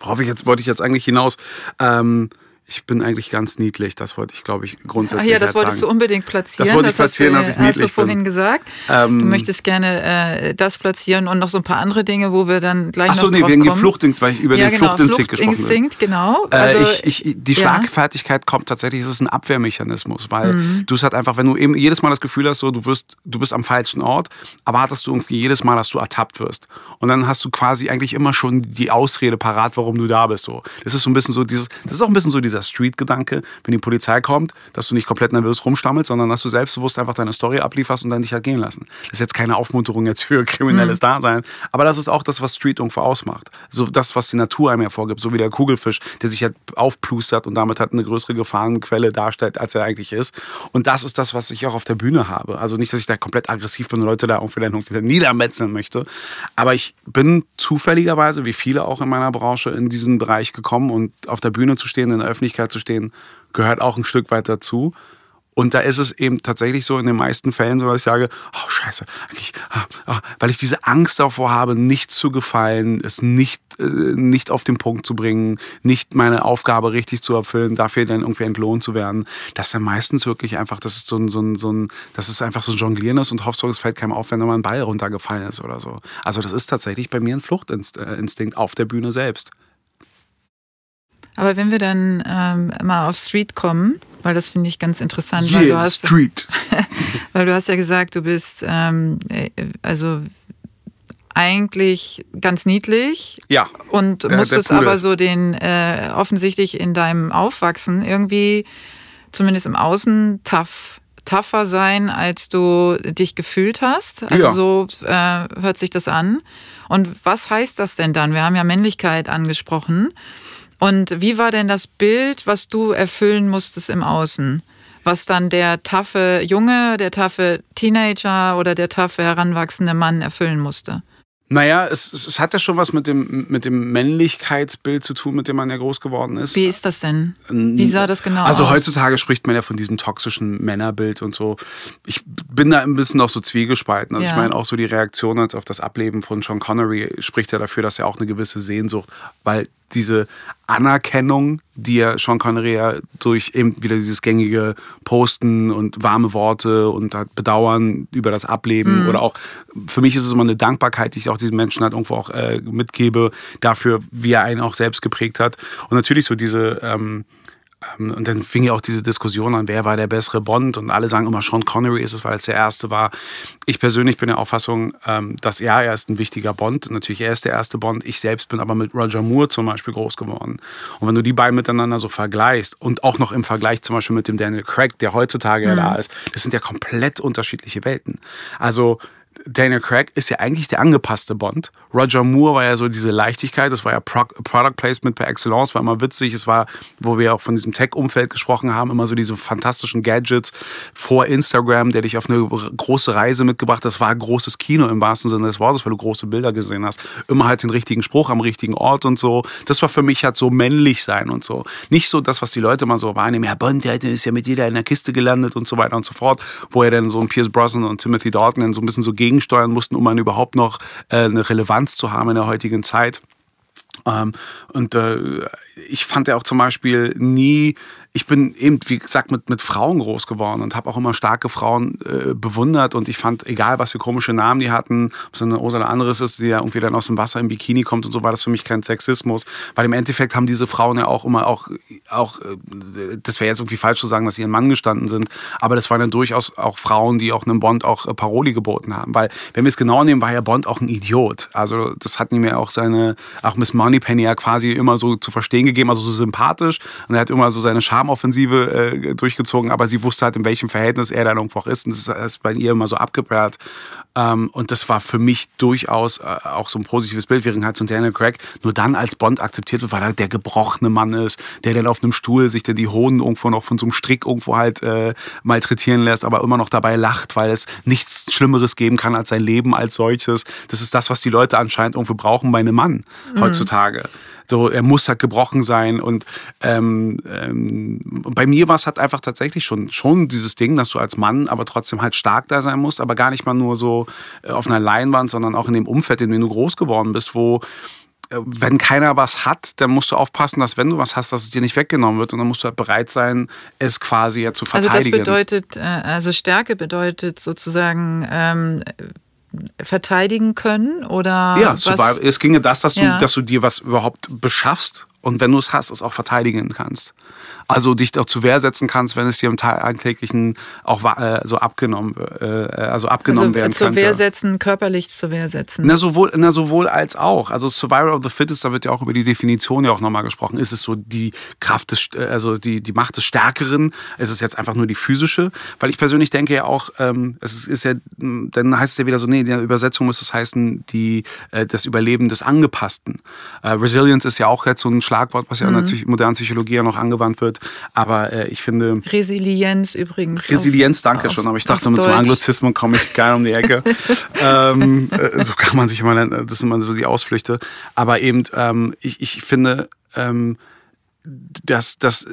A: Worauf ich jetzt wollte ich jetzt eigentlich hinaus. Ähm, ich bin eigentlich ganz niedlich. Das wollte ich, glaube ich, grundsätzlich
B: Ach ja, das wolltest
A: sagen.
B: du unbedingt platzieren.
A: Das wollte ich platzieren, dass ich niedlich bin.
B: Hast du vorhin bin. gesagt. Ähm, du möchtest gerne äh, das platzieren und noch so ein paar andere Dinge, wo wir dann gleich Ach so, noch nee, wegen
A: kommen. Fluchtinstinkt, weil ich über ja, den genau, Fluchtinstinkt gesprochen habe.
B: Fluchtinstinkt, genau.
A: Äh, also, äh, ich, ich, die Schlagfertigkeit ja. kommt tatsächlich, es ist ein Abwehrmechanismus, weil mhm. du es halt einfach, wenn du eben jedes Mal das Gefühl hast, so, du, wirst, du bist am falschen Ort, erwartest du irgendwie jedes Mal, dass du ertappt wirst. Und dann hast du quasi eigentlich immer schon die Ausrede parat, warum du da bist. So. Das ist so ein bisschen so dieses, das ist auch ein bisschen so dieser Street-Gedanke Gedanke, wenn die Polizei kommt, dass du nicht komplett nervös rumstammelst, sondern dass du selbstbewusst einfach deine Story ablieferst und dann dich halt gehen lassen. Das ist jetzt keine Aufmunterung jetzt für kriminelles mhm. Dasein, aber das ist auch das, was Street irgendwo ausmacht. So das, was die Natur einem hervorgibt, so wie der Kugelfisch, der sich halt aufplustert und damit halt eine größere Gefahrenquelle darstellt, als er eigentlich ist. Und das ist das, was ich auch auf der Bühne habe. Also nicht, dass ich da komplett aggressiv bin und Leute da irgendwie dann irgendwie niedermetzeln möchte, aber ich bin zufälligerweise, wie viele auch in meiner Branche, in diesen Bereich gekommen und auf der Bühne zu stehen, in der Öffentlichkeit zu stehen, gehört auch ein Stück weit dazu. Und da ist es eben tatsächlich so in den meisten Fällen so, dass ich sage, oh scheiße, ich, oh, weil ich diese Angst davor habe, nicht zu gefallen, es nicht, äh, nicht auf den Punkt zu bringen, nicht meine Aufgabe richtig zu erfüllen, dafür dann irgendwie entlohnt zu werden. Das ist dann meistens wirklich einfach, das ist so ein, so ein, so ein das ist einfach so ein Jonglieren ist und hoffst es fällt keinem auf, wenn da mal ein Ball runtergefallen ist oder so. Also das ist tatsächlich bei mir ein Fluchtinstinkt auf der Bühne selbst.
B: Aber wenn wir dann ähm, mal auf Street kommen, weil das finde ich ganz interessant,
A: yeah,
B: weil du hast,
A: Street.
B: weil du hast ja gesagt, du bist ähm, äh, also eigentlich ganz niedlich.
A: Ja.
B: Und der, musstest der aber so den äh, offensichtlich in deinem Aufwachsen irgendwie, zumindest im Außen, tough tougher sein, als du dich gefühlt hast. Also ja. so äh, hört sich das an. Und was heißt das denn dann? Wir haben ja Männlichkeit angesprochen. Und wie war denn das Bild, was du erfüllen musstest im Außen? Was dann der taffe Junge, der taffe Teenager oder der taffe heranwachsende Mann erfüllen musste?
A: Naja, es, es hat ja schon was mit dem, mit dem Männlichkeitsbild zu tun, mit dem man ja groß geworden ist.
B: Wie ist das denn? Wie sah das genau
A: also
B: aus?
A: Also heutzutage spricht man ja von diesem toxischen Männerbild und so. Ich bin da ein bisschen auch so zwiegespalten. Also ja. ich meine auch so die Reaktion als auf das Ableben von Sean Connery spricht ja dafür, dass er auch eine gewisse Sehnsucht, weil diese Anerkennung, die ja Sean Connery ja durch eben wieder dieses gängige Posten und warme Worte und halt Bedauern über das Ableben mhm. oder auch für mich ist es immer eine Dankbarkeit, die ich auch diesen Menschen halt irgendwo auch äh, mitgebe, dafür, wie er einen auch selbst geprägt hat. Und natürlich so diese ähm, ähm, und dann fing ja auch diese Diskussion an, wer war der bessere Bond und alle sagen immer, Sean Connery ist es, weil er der Erste war. Ich persönlich bin der Auffassung, ähm, dass ja, er ist ein wichtiger Bond. Natürlich, er ist der erste Bond. Ich selbst bin aber mit Roger Moore zum Beispiel groß geworden. Und wenn du die beiden miteinander so vergleichst und auch noch im Vergleich zum Beispiel mit dem Daniel Craig, der heutzutage mhm. ja da ist, das sind ja komplett unterschiedliche Welten. Also Daniel Craig ist ja eigentlich der angepasste Bond. Roger Moore war ja so diese Leichtigkeit, das war ja Pro Product Placement per Excellence, war immer witzig. Es war, wo wir auch von diesem Tech-Umfeld gesprochen haben, immer so diese fantastischen Gadgets vor Instagram, der dich auf eine große Reise mitgebracht hat. Das war großes Kino im wahrsten Sinne des Wortes, weil du große Bilder gesehen hast. Immer halt den richtigen Spruch am richtigen Ort und so. Das war für mich halt so männlich sein und so. Nicht so das, was die Leute mal so wahrnehmen. Ja, Bond, der ist ja mit jeder in der Kiste gelandet und so weiter und so fort. Wo er dann so ein Pierce Brosnan und Timothy Dalton dann so ein bisschen so gegen gegensteuern mussten, um man überhaupt noch äh, eine Relevanz zu haben in der heutigen Zeit. Ähm, und äh, ich fand ja auch zum Beispiel nie ich bin eben, wie gesagt, mit, mit Frauen groß geworden und habe auch immer starke Frauen äh, bewundert. Und ich fand, egal was für komische Namen die hatten, ob es eine Ursula anderes ist, die ja irgendwie dann aus dem Wasser im Bikini kommt und so, war das für mich kein Sexismus. Weil im Endeffekt haben diese Frauen ja auch immer auch, auch äh, das wäre jetzt irgendwie falsch zu sagen, dass sie ihren Mann gestanden sind, aber das waren ja durchaus auch Frauen, die auch einem Bond auch äh, Paroli geboten haben. Weil, wenn wir es genau nehmen, war ja Bond auch ein Idiot. Also, das hat ihm ja auch seine, auch Miss Moneypenny ja quasi immer so zu verstehen gegeben, also so sympathisch. Und er hat immer so seine Scham Charmoffensive äh, durchgezogen, aber sie wusste halt, in welchem Verhältnis er dann irgendwo auch ist. Und das ist bei ihr immer so abgeperrt. Ähm, und das war für mich durchaus äh, auch so ein positives Bild, während halt so Daniel Craig nur dann als Bond akzeptiert wird, weil er der gebrochene Mann ist, der dann auf einem Stuhl sich dann die Hoden irgendwo noch von so einem Strick irgendwo halt äh, malträtieren lässt, aber immer noch dabei lacht, weil es nichts Schlimmeres geben kann als sein Leben als solches. Das ist das, was die Leute anscheinend irgendwo brauchen bei einem Mann mhm. heutzutage. So, er muss halt gebrochen sein. Und ähm, ähm, bei mir war es halt einfach tatsächlich schon, schon dieses Ding, dass du als Mann aber trotzdem halt stark da sein musst, aber gar nicht mal nur so äh, auf einer Leinwand, sondern auch in dem Umfeld, in dem du groß geworden bist, wo äh, wenn keiner was hat, dann musst du aufpassen, dass wenn du was hast, dass es dir nicht weggenommen wird und dann musst du halt bereit sein, es quasi ja zu verteidigen.
B: Also das bedeutet, äh, also Stärke bedeutet sozusagen ähm, verteidigen können oder
A: ja, was? es ginge das, dass du, ja. dass du dir was überhaupt beschaffst und wenn du es hast, es auch verteidigen kannst. Also dich auch zu Wehr setzen kannst, wenn es dir im alltäglichen auch äh, so abgenommen, äh, also abgenommen also werden
B: zur
A: könnte.
B: Wehr setzen, körperlich zur Wehr setzen.
A: Na sowohl, na sowohl als auch. Also Survival of the Fittest, da wird ja auch über die Definition ja auch nochmal gesprochen. Ist es so die Kraft des, also die, die Macht des Stärkeren? Ist es jetzt einfach nur die physische? Weil ich persönlich denke ja auch, ähm, es ist, ist ja, dann heißt es ja wieder so, nee, in der Übersetzung muss es heißen, die, äh, das Überleben des Angepassten. Äh, Resilience ist ja auch jetzt so ein Schlagwort, was ja mhm. in der modernen Psychologie ja noch angewandt wird. Aber äh, ich finde.
B: Resilienz übrigens.
A: Resilienz, auf, danke auf, schon. Aber ich dachte, mit so Anglizismen komme ich geil um die Ecke. ähm, äh, so kann man sich immer, das sind immer so die Ausflüchte. Aber eben, ähm, ich, ich finde, ähm, dass, dass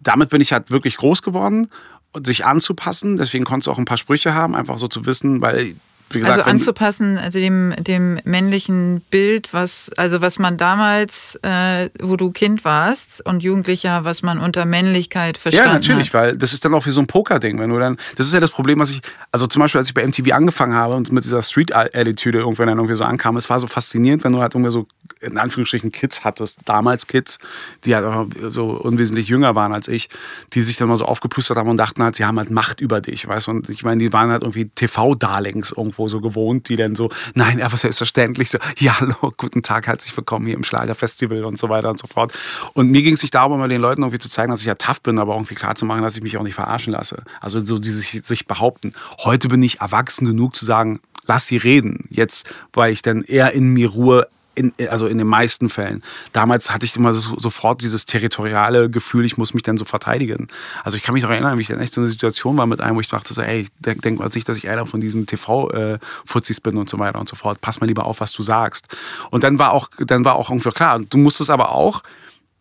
A: damit bin ich halt wirklich groß geworden und sich anzupassen. Deswegen konntest du auch ein paar Sprüche haben, einfach so zu wissen, weil
B: Gesagt, also anzupassen, also dem, dem männlichen Bild, was, also was man damals, äh, wo du Kind warst und Jugendlicher, was man unter Männlichkeit verstanden hat.
A: Ja, natürlich,
B: hat.
A: weil das ist dann auch wie so ein Poker-Ding. Wenn du dann, das ist ja das Problem, was ich, also zum Beispiel, als ich bei MTV angefangen habe und mit dieser Street-Attitüde irgendwann dann irgendwie so ankam, es war so faszinierend, wenn du halt irgendwie so, in Anführungsstrichen, Kids hattest, damals Kids, die halt so unwesentlich jünger waren als ich, die sich dann mal so aufgeplustert haben und dachten halt, sie haben halt Macht über dich, weißt du? Und ich meine, die waren halt irgendwie TV-Darlings irgendwo irgendwo so gewohnt, die dann so, nein, aber selbstverständlich so, ja, hallo, guten Tag, herzlich willkommen hier im Schlagerfestival und so weiter und so fort. Und mir ging es sich darum, mal den Leuten irgendwie zu zeigen, dass ich ja tough bin, aber irgendwie klar zu machen, dass ich mich auch nicht verarschen lasse. Also so dieses sich behaupten. Heute bin ich erwachsen genug zu sagen, lass sie reden. Jetzt, weil ich dann eher in mir Ruhe in, also in den meisten Fällen. Damals hatte ich immer so, sofort dieses territoriale Gefühl, ich muss mich dann so verteidigen. Also ich kann mich noch erinnern, wie ich dann echt so eine Situation war mit einem, wo ich dachte so, ey, denk, denk mal nicht, dass ich einer von diesen TV-Fuzis bin und so weiter und so fort. Pass mal lieber auf, was du sagst. Und dann war auch, dann war auch irgendwie klar, du musstest aber auch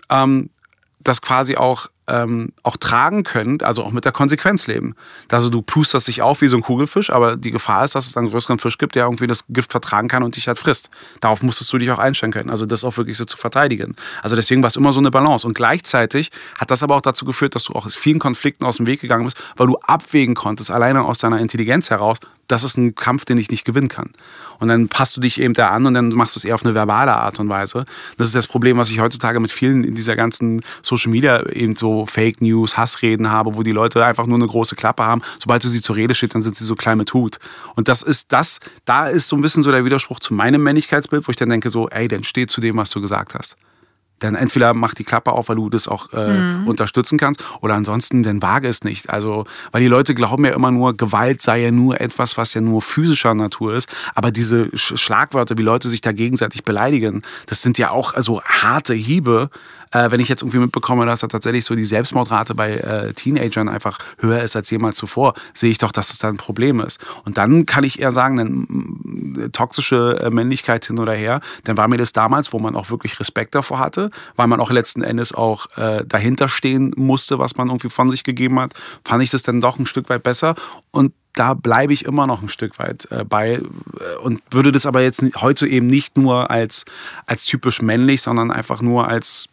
A: ähm, das quasi auch ähm, auch tragen können, also auch mit der Konsequenz leben. Also du pusterst dich auf wie so ein Kugelfisch, aber die Gefahr ist, dass es einen größeren Fisch gibt, der irgendwie das Gift vertragen kann und dich halt frisst. Darauf musstest du dich auch einstellen können. Also das auch wirklich so zu verteidigen. Also deswegen war es immer so eine Balance. Und gleichzeitig hat das aber auch dazu geführt, dass du auch vielen Konflikten aus dem Weg gegangen bist, weil du abwägen konntest, alleine aus deiner Intelligenz heraus, das ist ein Kampf, den ich nicht gewinnen kann. Und dann passt du dich eben da an und dann machst du es eher auf eine verbale Art und Weise. Das ist das Problem, was ich heutzutage mit vielen in dieser ganzen Social Media eben so Fake News, Hassreden habe, wo die Leute einfach nur eine große Klappe haben. Sobald du sie zur Rede steht, dann sind sie so klein mit Hut. Und das ist das, da ist so ein bisschen so der Widerspruch zu meinem Männlichkeitsbild, wo ich dann denke so, ey, dann steh zu dem, was du gesagt hast dann entweder mach die Klappe auf, weil du das auch äh, mhm. unterstützen kannst, oder ansonsten dann wage es nicht. Also, weil die Leute glauben ja immer nur, Gewalt sei ja nur etwas, was ja nur physischer Natur ist. Aber diese Schlagwörter, wie Leute sich da gegenseitig beleidigen, das sind ja auch also harte Hiebe, äh, wenn ich jetzt irgendwie mitbekomme, dass da tatsächlich so die Selbstmordrate bei äh, Teenagern einfach höher ist als jemals zuvor, sehe ich doch, dass es da ein Problem ist. Und dann kann ich eher sagen, dann, toxische äh, Männlichkeit hin oder her, dann war mir das damals, wo man auch wirklich Respekt davor hatte, weil man auch letzten Endes auch äh, dahinter stehen musste, was man irgendwie von sich gegeben hat, fand ich das dann doch ein Stück weit besser. Und da bleibe ich immer noch ein Stück weit äh, bei äh, und würde das aber jetzt heute eben nicht nur als, als typisch männlich, sondern einfach nur als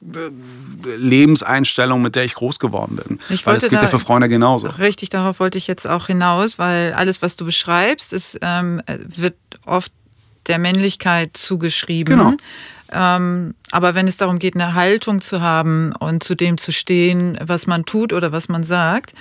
A: Lebenseinstellung, mit der ich groß geworden bin. Ich weil das geht da, ja für Frauen ja genauso.
B: Richtig, darauf wollte ich jetzt auch hinaus, weil alles, was du beschreibst, ist, ähm, wird oft der Männlichkeit zugeschrieben. Genau. Ähm, aber wenn es darum geht, eine Haltung zu haben und zu dem zu stehen, was man tut oder was man sagt,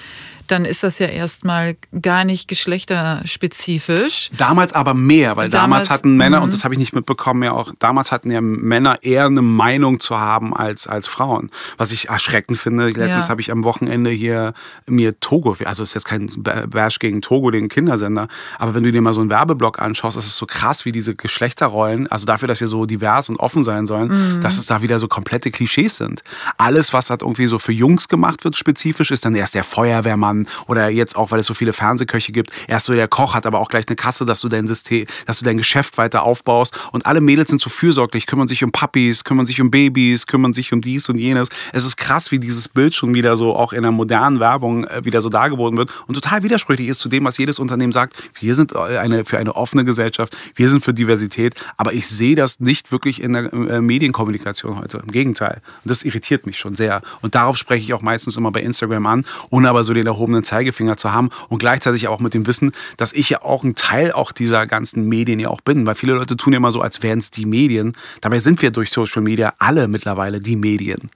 B: dann ist das ja erstmal gar nicht geschlechterspezifisch.
A: Damals aber mehr, weil damals, damals hatten Männer, und mhm. das habe ich nicht mitbekommen, ja auch, damals hatten ja Männer eher eine Meinung zu haben als, als Frauen. Was ich erschreckend finde. Letztes ja. habe ich am Wochenende hier mir Togo, also ist jetzt kein Bash gegen Togo, den Kindersender, aber wenn du dir mal so einen Werbeblock anschaust, ist so krass, wie diese Geschlechterrollen, also dafür, dass wir so divers und offen sein sollen, mhm. dass es da wieder so komplette Klischees sind. Alles, was halt irgendwie so für Jungs gemacht wird, spezifisch, ist dann erst der Feuerwehrmann, oder jetzt auch, weil es so viele Fernsehköche gibt, erst so der Koch hat aber auch gleich eine Kasse, dass du dein System, dass du dein Geschäft weiter aufbaust und alle Mädels sind so fürsorglich, kümmern sich um Puppies, kümmern sich um Babys, kümmern sich um dies und jenes. Es ist krass, wie dieses Bild schon wieder so auch in der modernen Werbung äh, wieder so dargeboten wird und total widersprüchlich ist zu dem, was jedes Unternehmen sagt. Wir sind äh, eine, für eine offene Gesellschaft, wir sind für Diversität, aber ich sehe das nicht wirklich in der äh, Medienkommunikation heute. Im Gegenteil. Und das irritiert mich schon sehr. Und darauf spreche ich auch meistens immer bei Instagram an, ohne aber so den erhobenen erhobenen Zeigefinger zu haben und gleichzeitig auch mit dem Wissen, dass ich ja auch ein Teil auch dieser ganzen Medien ja auch bin, weil viele Leute tun ja immer so, als wären es die Medien. Dabei sind wir durch Social Media alle mittlerweile die Medien.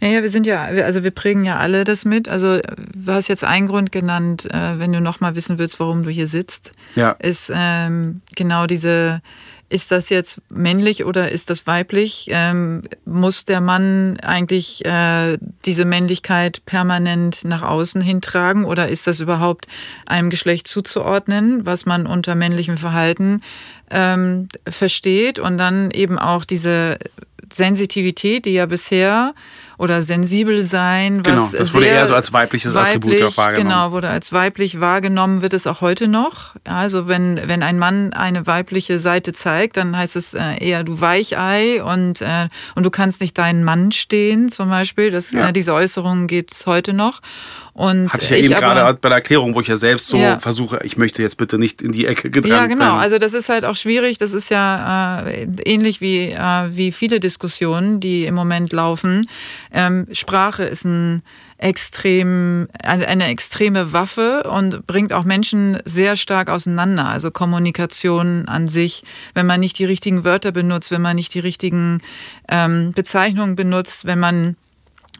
B: Ja, ja, wir sind ja, also wir prägen ja alle das mit. Also du hast jetzt einen Grund genannt, äh, wenn du noch mal wissen willst, warum du hier sitzt, ja. ist ähm, genau diese ist das jetzt männlich oder ist das weiblich? Ähm, muss der Mann eigentlich äh, diese Männlichkeit permanent nach außen hintragen oder ist das überhaupt einem Geschlecht zuzuordnen, was man unter männlichem Verhalten ähm, versteht? Und dann eben auch diese Sensitivität, die ja bisher oder sensibel sein.
A: Genau, was genau, das wurde eher so als weibliches weiblich, Attribut wahrgenommen.
B: Genau, wurde als weiblich wahrgenommen, wird es auch heute noch. Also wenn, wenn ein Mann eine weibliche Seite zeigt, dann heißt es äh, eher du Weichei und, äh, und du kannst nicht deinen Mann stehen zum Beispiel. Das, ja. äh, diese Äußerungen geht es heute noch. Und
A: Hatte ich ja ich eben gerade bei der Erklärung, wo ich ja selbst so ja. versuche, ich möchte jetzt bitte nicht in die Ecke gedrängt
B: Ja, genau. Also das ist halt auch schwierig. Das ist ja äh, ähnlich wie, äh, wie viele Diskussionen, die im Moment laufen. Ähm, Sprache ist ein extrem, also eine extreme Waffe und bringt auch Menschen sehr stark auseinander. Also Kommunikation an sich, wenn man nicht die richtigen Wörter benutzt, wenn man nicht die richtigen ähm, Bezeichnungen benutzt, wenn man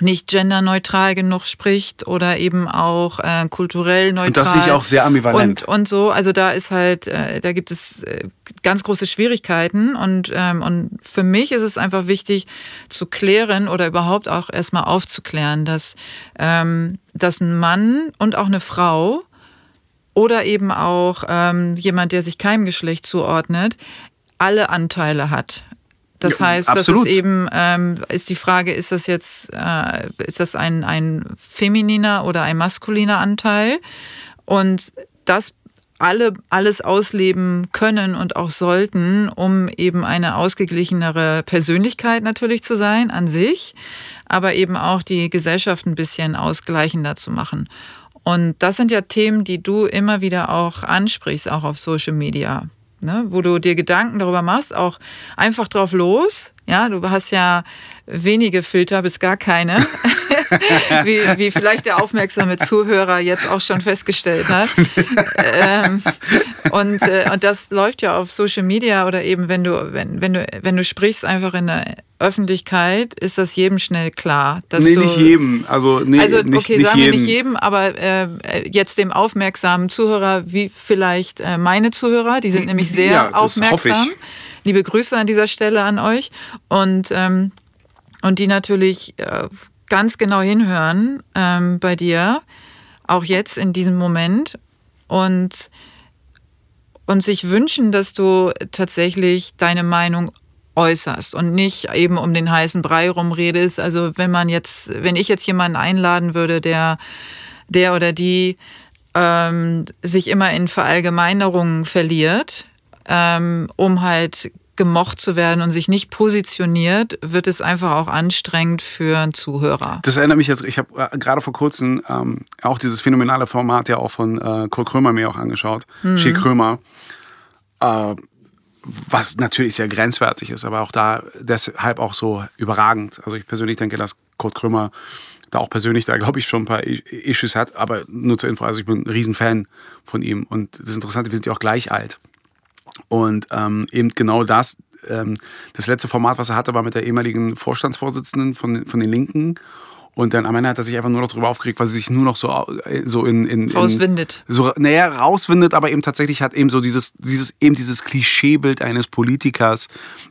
B: nicht genderneutral genug spricht oder eben auch äh, kulturell neutral. Und
A: das sehe ich auch sehr ambivalent.
B: Und, und so, also da ist halt, äh, da gibt es äh, ganz große Schwierigkeiten und, ähm, und für mich ist es einfach wichtig zu klären oder überhaupt auch erstmal aufzuklären, dass, ähm, dass ein Mann und auch eine Frau oder eben auch ähm, jemand, der sich keinem Geschlecht zuordnet, alle Anteile hat. Das ja, heißt, absolut. das ist eben, ähm, ist die Frage, ist das jetzt, äh, ist das ein, ein femininer oder ein maskuliner Anteil? Und das alle alles ausleben können und auch sollten, um eben eine ausgeglichenere Persönlichkeit natürlich zu sein an sich, aber eben auch die Gesellschaft ein bisschen ausgleichender zu machen. Und das sind ja Themen, die du immer wieder auch ansprichst, auch auf Social Media ne, wo du dir Gedanken darüber machst, auch einfach drauf los. Ja, du hast ja wenige Filter bis gar keine. wie, wie vielleicht der aufmerksame Zuhörer jetzt auch schon festgestellt hat. ähm, und, äh, und das läuft ja auf Social Media oder eben, wenn du, wenn, wenn du, wenn du sprichst einfach in der Öffentlichkeit, ist das jedem schnell klar.
A: Dass nee, du, nicht jedem. Also, nee,
B: also
A: nicht,
B: okay,
A: nicht
B: sagen
A: jedem.
B: wir nicht jedem, aber äh, jetzt dem aufmerksamen Zuhörer, wie vielleicht äh, meine Zuhörer, die sind nämlich sehr ja, aufmerksam. Liebe Grüße an dieser Stelle an euch. Und, ähm, und die natürlich äh, ganz genau hinhören ähm, bei dir, auch jetzt in diesem Moment. Und und sich wünschen, dass du tatsächlich deine Meinung äußerst und nicht eben um den heißen Brei rumredest. Also wenn man jetzt, wenn ich jetzt jemanden einladen würde, der, der oder die ähm, sich immer in Verallgemeinerungen verliert, ähm, um halt gemocht zu werden und sich nicht positioniert, wird es einfach auch anstrengend für einen Zuhörer.
A: Das erinnert mich jetzt, ich habe äh, gerade vor kurzem ähm, auch dieses phänomenale Format ja auch von äh, Kurt Krömer mir auch angeschaut, mhm. Schick Krömer. Äh, was natürlich sehr grenzwertig ist, aber auch da deshalb auch so überragend. Also ich persönlich denke, dass Kurt Krömer da auch persönlich da, glaube ich, schon ein paar Issues hat, aber nur zur Info, also ich bin ein Riesenfan von ihm und das Interessante, wir sind ja auch gleich alt. Und ähm, eben genau das, ähm, das letzte Format, was er hatte, war mit der ehemaligen Vorstandsvorsitzenden von, von den Linken. Und dann am Ende hat er sich einfach nur noch darüber aufgeregt, weil sie sich nur noch so, äh, so in, in,
B: rauswindet.
A: In, so, naja, rauswindet, aber eben tatsächlich hat eben so dieses, dieses, eben dieses Klischeebild eines Politikers.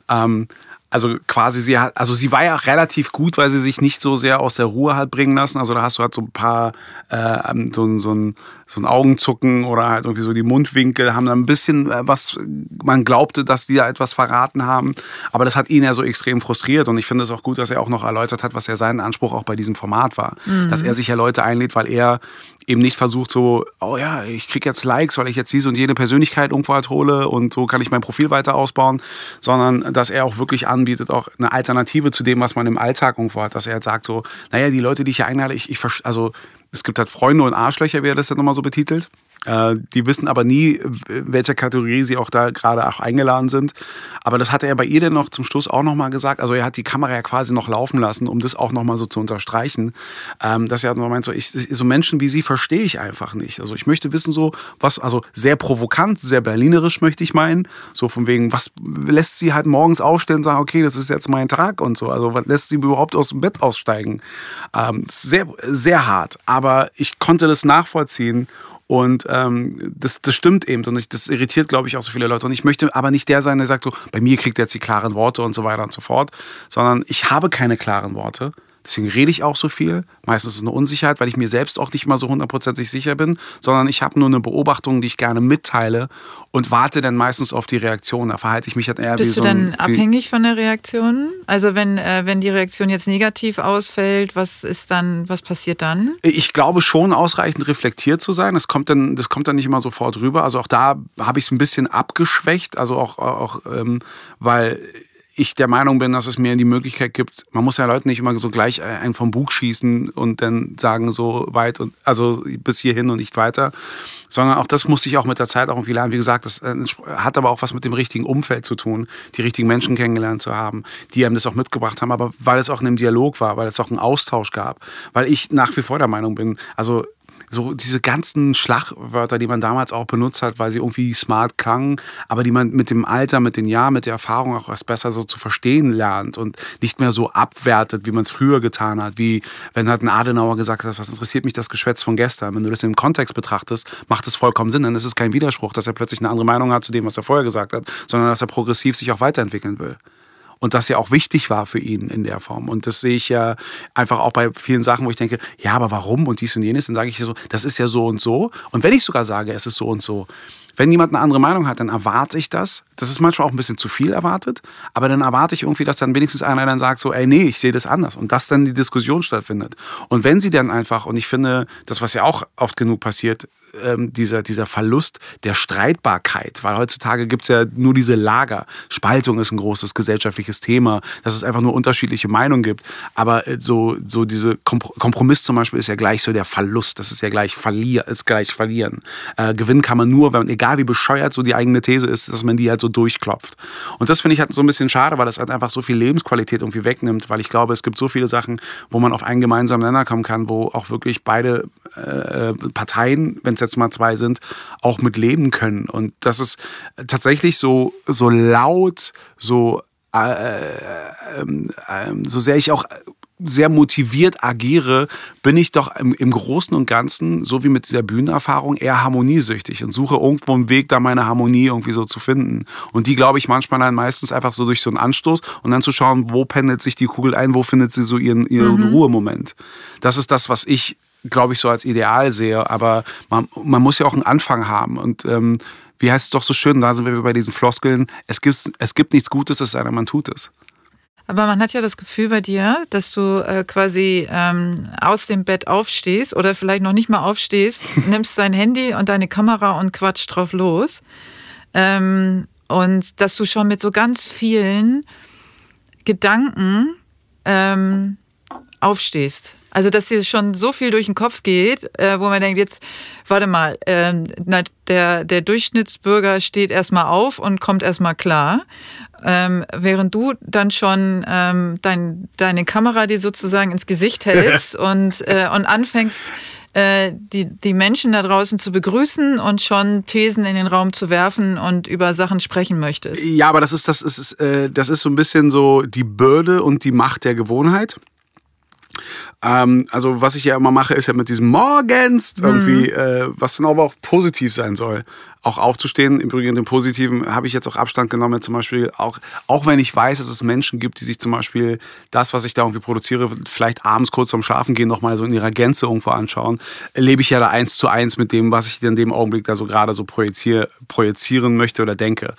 A: Ähm, also quasi sie hat, also sie war ja relativ gut, weil sie sich nicht so sehr aus der Ruhe hat bringen lassen. Also da hast du halt so ein paar, äh, so, so ein so ein Augenzucken oder halt irgendwie so die Mundwinkel haben dann ein bisschen äh, was, man glaubte, dass die da etwas verraten haben. Aber das hat ihn ja so extrem frustriert und ich finde es auch gut, dass er auch noch erläutert hat, was ja sein Anspruch auch bei diesem Format war. Mhm. Dass er sich ja Leute einlädt, weil er eben nicht versucht so, oh ja, ich kriege jetzt Likes, weil ich jetzt diese und jene Persönlichkeit irgendwo halt hole und so kann ich mein Profil weiter ausbauen, sondern dass er auch wirklich anbietet, auch eine Alternative zu dem, was man im Alltag irgendwo hat, dass er jetzt sagt so, naja, die Leute, die ich hier einlade, ich, ich also es gibt halt Freunde und Arschlöcher, wie er das dann nochmal so betitelt. Äh, die wissen aber nie, welcher Kategorie sie auch da gerade auch eingeladen sind. Aber das hatte er bei ihr dann noch zum Schluss auch nochmal gesagt. Also er hat die Kamera ja quasi noch laufen lassen, um das auch nochmal so zu unterstreichen. Ähm, dass er nochmal meint, so, ich, so Menschen wie sie verstehe ich einfach nicht. Also ich möchte wissen so, was, also sehr provokant, sehr berlinerisch möchte ich meinen. So von wegen, was lässt sie halt morgens aufstehen und sagen, okay, das ist jetzt mein Tag und so. Also was lässt sie überhaupt aus dem Bett aussteigen? Ähm, sehr, sehr hart. Aber ich konnte das nachvollziehen und ähm, das, das stimmt eben und ich, das irritiert, glaube ich, auch so viele Leute. Und ich möchte aber nicht der sein, der sagt so, bei mir kriegt er jetzt die klaren Worte und so weiter und so fort, sondern ich habe keine klaren Worte. Deswegen rede ich auch so viel. Meistens ist es eine Unsicherheit, weil ich mir selbst auch nicht mal so hundertprozentig sicher bin, sondern ich habe nur eine Beobachtung, die ich gerne mitteile und warte dann meistens auf die Reaktion. Da verhalte ich mich dann eher
B: Bist
A: wie so
B: du dann abhängig von der Reaktion? Also wenn, äh, wenn die Reaktion jetzt negativ ausfällt, was ist dann, was passiert dann?
A: Ich glaube schon ausreichend reflektiert zu sein. Das kommt dann, das kommt dann nicht immer sofort rüber. Also auch da habe ich es ein bisschen abgeschwächt. Also auch, auch ähm, weil ich der Meinung bin, dass es mir die Möglichkeit gibt, man muss ja Leuten nicht immer so gleich einen vom Bug schießen und dann sagen so weit und also bis hierhin und nicht weiter, sondern auch das musste ich auch mit der Zeit auch irgendwie lernen. Wie gesagt, das äh, hat aber auch was mit dem richtigen Umfeld zu tun, die richtigen Menschen kennengelernt zu haben, die einem das auch mitgebracht haben, aber weil es auch in einem Dialog war, weil es auch einen Austausch gab, weil ich nach wie vor der Meinung bin, also so diese ganzen Schlagwörter, die man damals auch benutzt hat, weil sie irgendwie smart klangen, aber die man mit dem Alter, mit den Jahren, mit der Erfahrung auch erst besser so zu verstehen lernt und nicht mehr so abwertet, wie man es früher getan hat, wie wenn halt ein Adenauer gesagt hat, was interessiert mich das Geschwätz von gestern? Wenn du das im Kontext betrachtest, macht es vollkommen Sinn, dann ist es kein Widerspruch, dass er plötzlich eine andere Meinung hat zu dem, was er vorher gesagt hat, sondern dass er progressiv sich auch weiterentwickeln will und das ja auch wichtig war für ihn in der Form. Und das sehe ich ja einfach auch bei vielen Sachen, wo ich denke, ja, aber warum und dies und jenes, dann sage ich so, das ist ja so und so. Und wenn ich sogar sage, es ist so und so, wenn jemand eine andere Meinung hat, dann erwarte ich das. Das ist manchmal auch ein bisschen zu viel erwartet, aber dann erwarte ich irgendwie, dass dann wenigstens einer dann sagt so, ey, nee, ich sehe das anders und dass dann die Diskussion stattfindet. Und wenn sie dann einfach, und ich finde, das, was ja auch oft genug passiert, ähm, dieser, dieser Verlust der Streitbarkeit, weil heutzutage gibt es ja nur diese Lager. Spaltung ist ein großes gesellschaftliches Thema, dass es einfach nur unterschiedliche Meinungen gibt. Aber äh, so, so diese Kompromiss zum Beispiel ist ja gleich so der Verlust, das ist ja gleich verlier, ist gleich verlieren. Äh, gewinnen kann man nur, wenn egal egal wie bescheuert so die eigene These ist, dass man die halt so durchklopft. Und das finde ich halt so ein bisschen schade, weil das halt einfach so viel Lebensqualität irgendwie wegnimmt, weil ich glaube, es gibt so viele Sachen, wo man auf einen gemeinsamen Nenner kommen kann, wo auch wirklich beide äh, Parteien, wenn es jetzt mal zwei sind, auch mit leben können. Und das ist tatsächlich so, so laut, so äh, äh, äh, so sehr ich auch sehr motiviert agiere, bin ich doch im, im, Großen und Ganzen, so wie mit dieser Bühnenerfahrung, eher harmoniesüchtig und suche irgendwo einen Weg, da meine Harmonie irgendwie so zu finden. Und die glaube ich manchmal dann meistens einfach so durch so einen Anstoß und dann zu schauen, wo pendelt sich die Kugel ein, wo findet sie so ihren, ihren mhm. Ruhemoment. Das ist das, was ich, glaube ich, so als Ideal sehe. Aber man, man muss ja auch einen Anfang haben und ähm, wie heißt es doch so schön, da sind wir bei diesen Floskeln, es gibt, es gibt nichts Gutes, es sei denn, man tut es.
B: Aber man hat ja das Gefühl bei dir, dass du äh, quasi ähm, aus dem Bett aufstehst oder vielleicht noch nicht mal aufstehst, nimmst dein Handy und deine Kamera und quatscht drauf los. Ähm, und dass du schon mit so ganz vielen Gedanken ähm, aufstehst. Also, dass dir schon so viel durch den Kopf geht, äh, wo man denkt, jetzt, warte mal, ähm, na, der, der Durchschnittsbürger steht erstmal auf und kommt erstmal klar. Ähm, während du dann schon ähm, dein, deine Kamera dir sozusagen ins Gesicht hältst und, äh, und anfängst, äh, die, die Menschen da draußen zu begrüßen und schon Thesen in den Raum zu werfen und über Sachen sprechen möchtest.
A: Ja, aber das ist, das ist, äh, das ist so ein bisschen so die Bürde und die Macht der Gewohnheit. Ähm, also was ich ja immer mache, ist ja mit diesem Morgens irgendwie, mhm. äh, was dann aber auch positiv sein soll, auch aufzustehen. Im Übrigen dem Positiven habe ich jetzt auch Abstand genommen, zum Beispiel auch, auch wenn ich weiß, dass es Menschen gibt, die sich zum Beispiel das, was ich da irgendwie produziere, vielleicht abends kurz vorm Schlafen gehen, nochmal so in ihrer Gänze irgendwo anschauen, lebe ich ja da eins zu eins mit dem, was ich in dem Augenblick da so gerade so projiziere, projizieren möchte oder denke.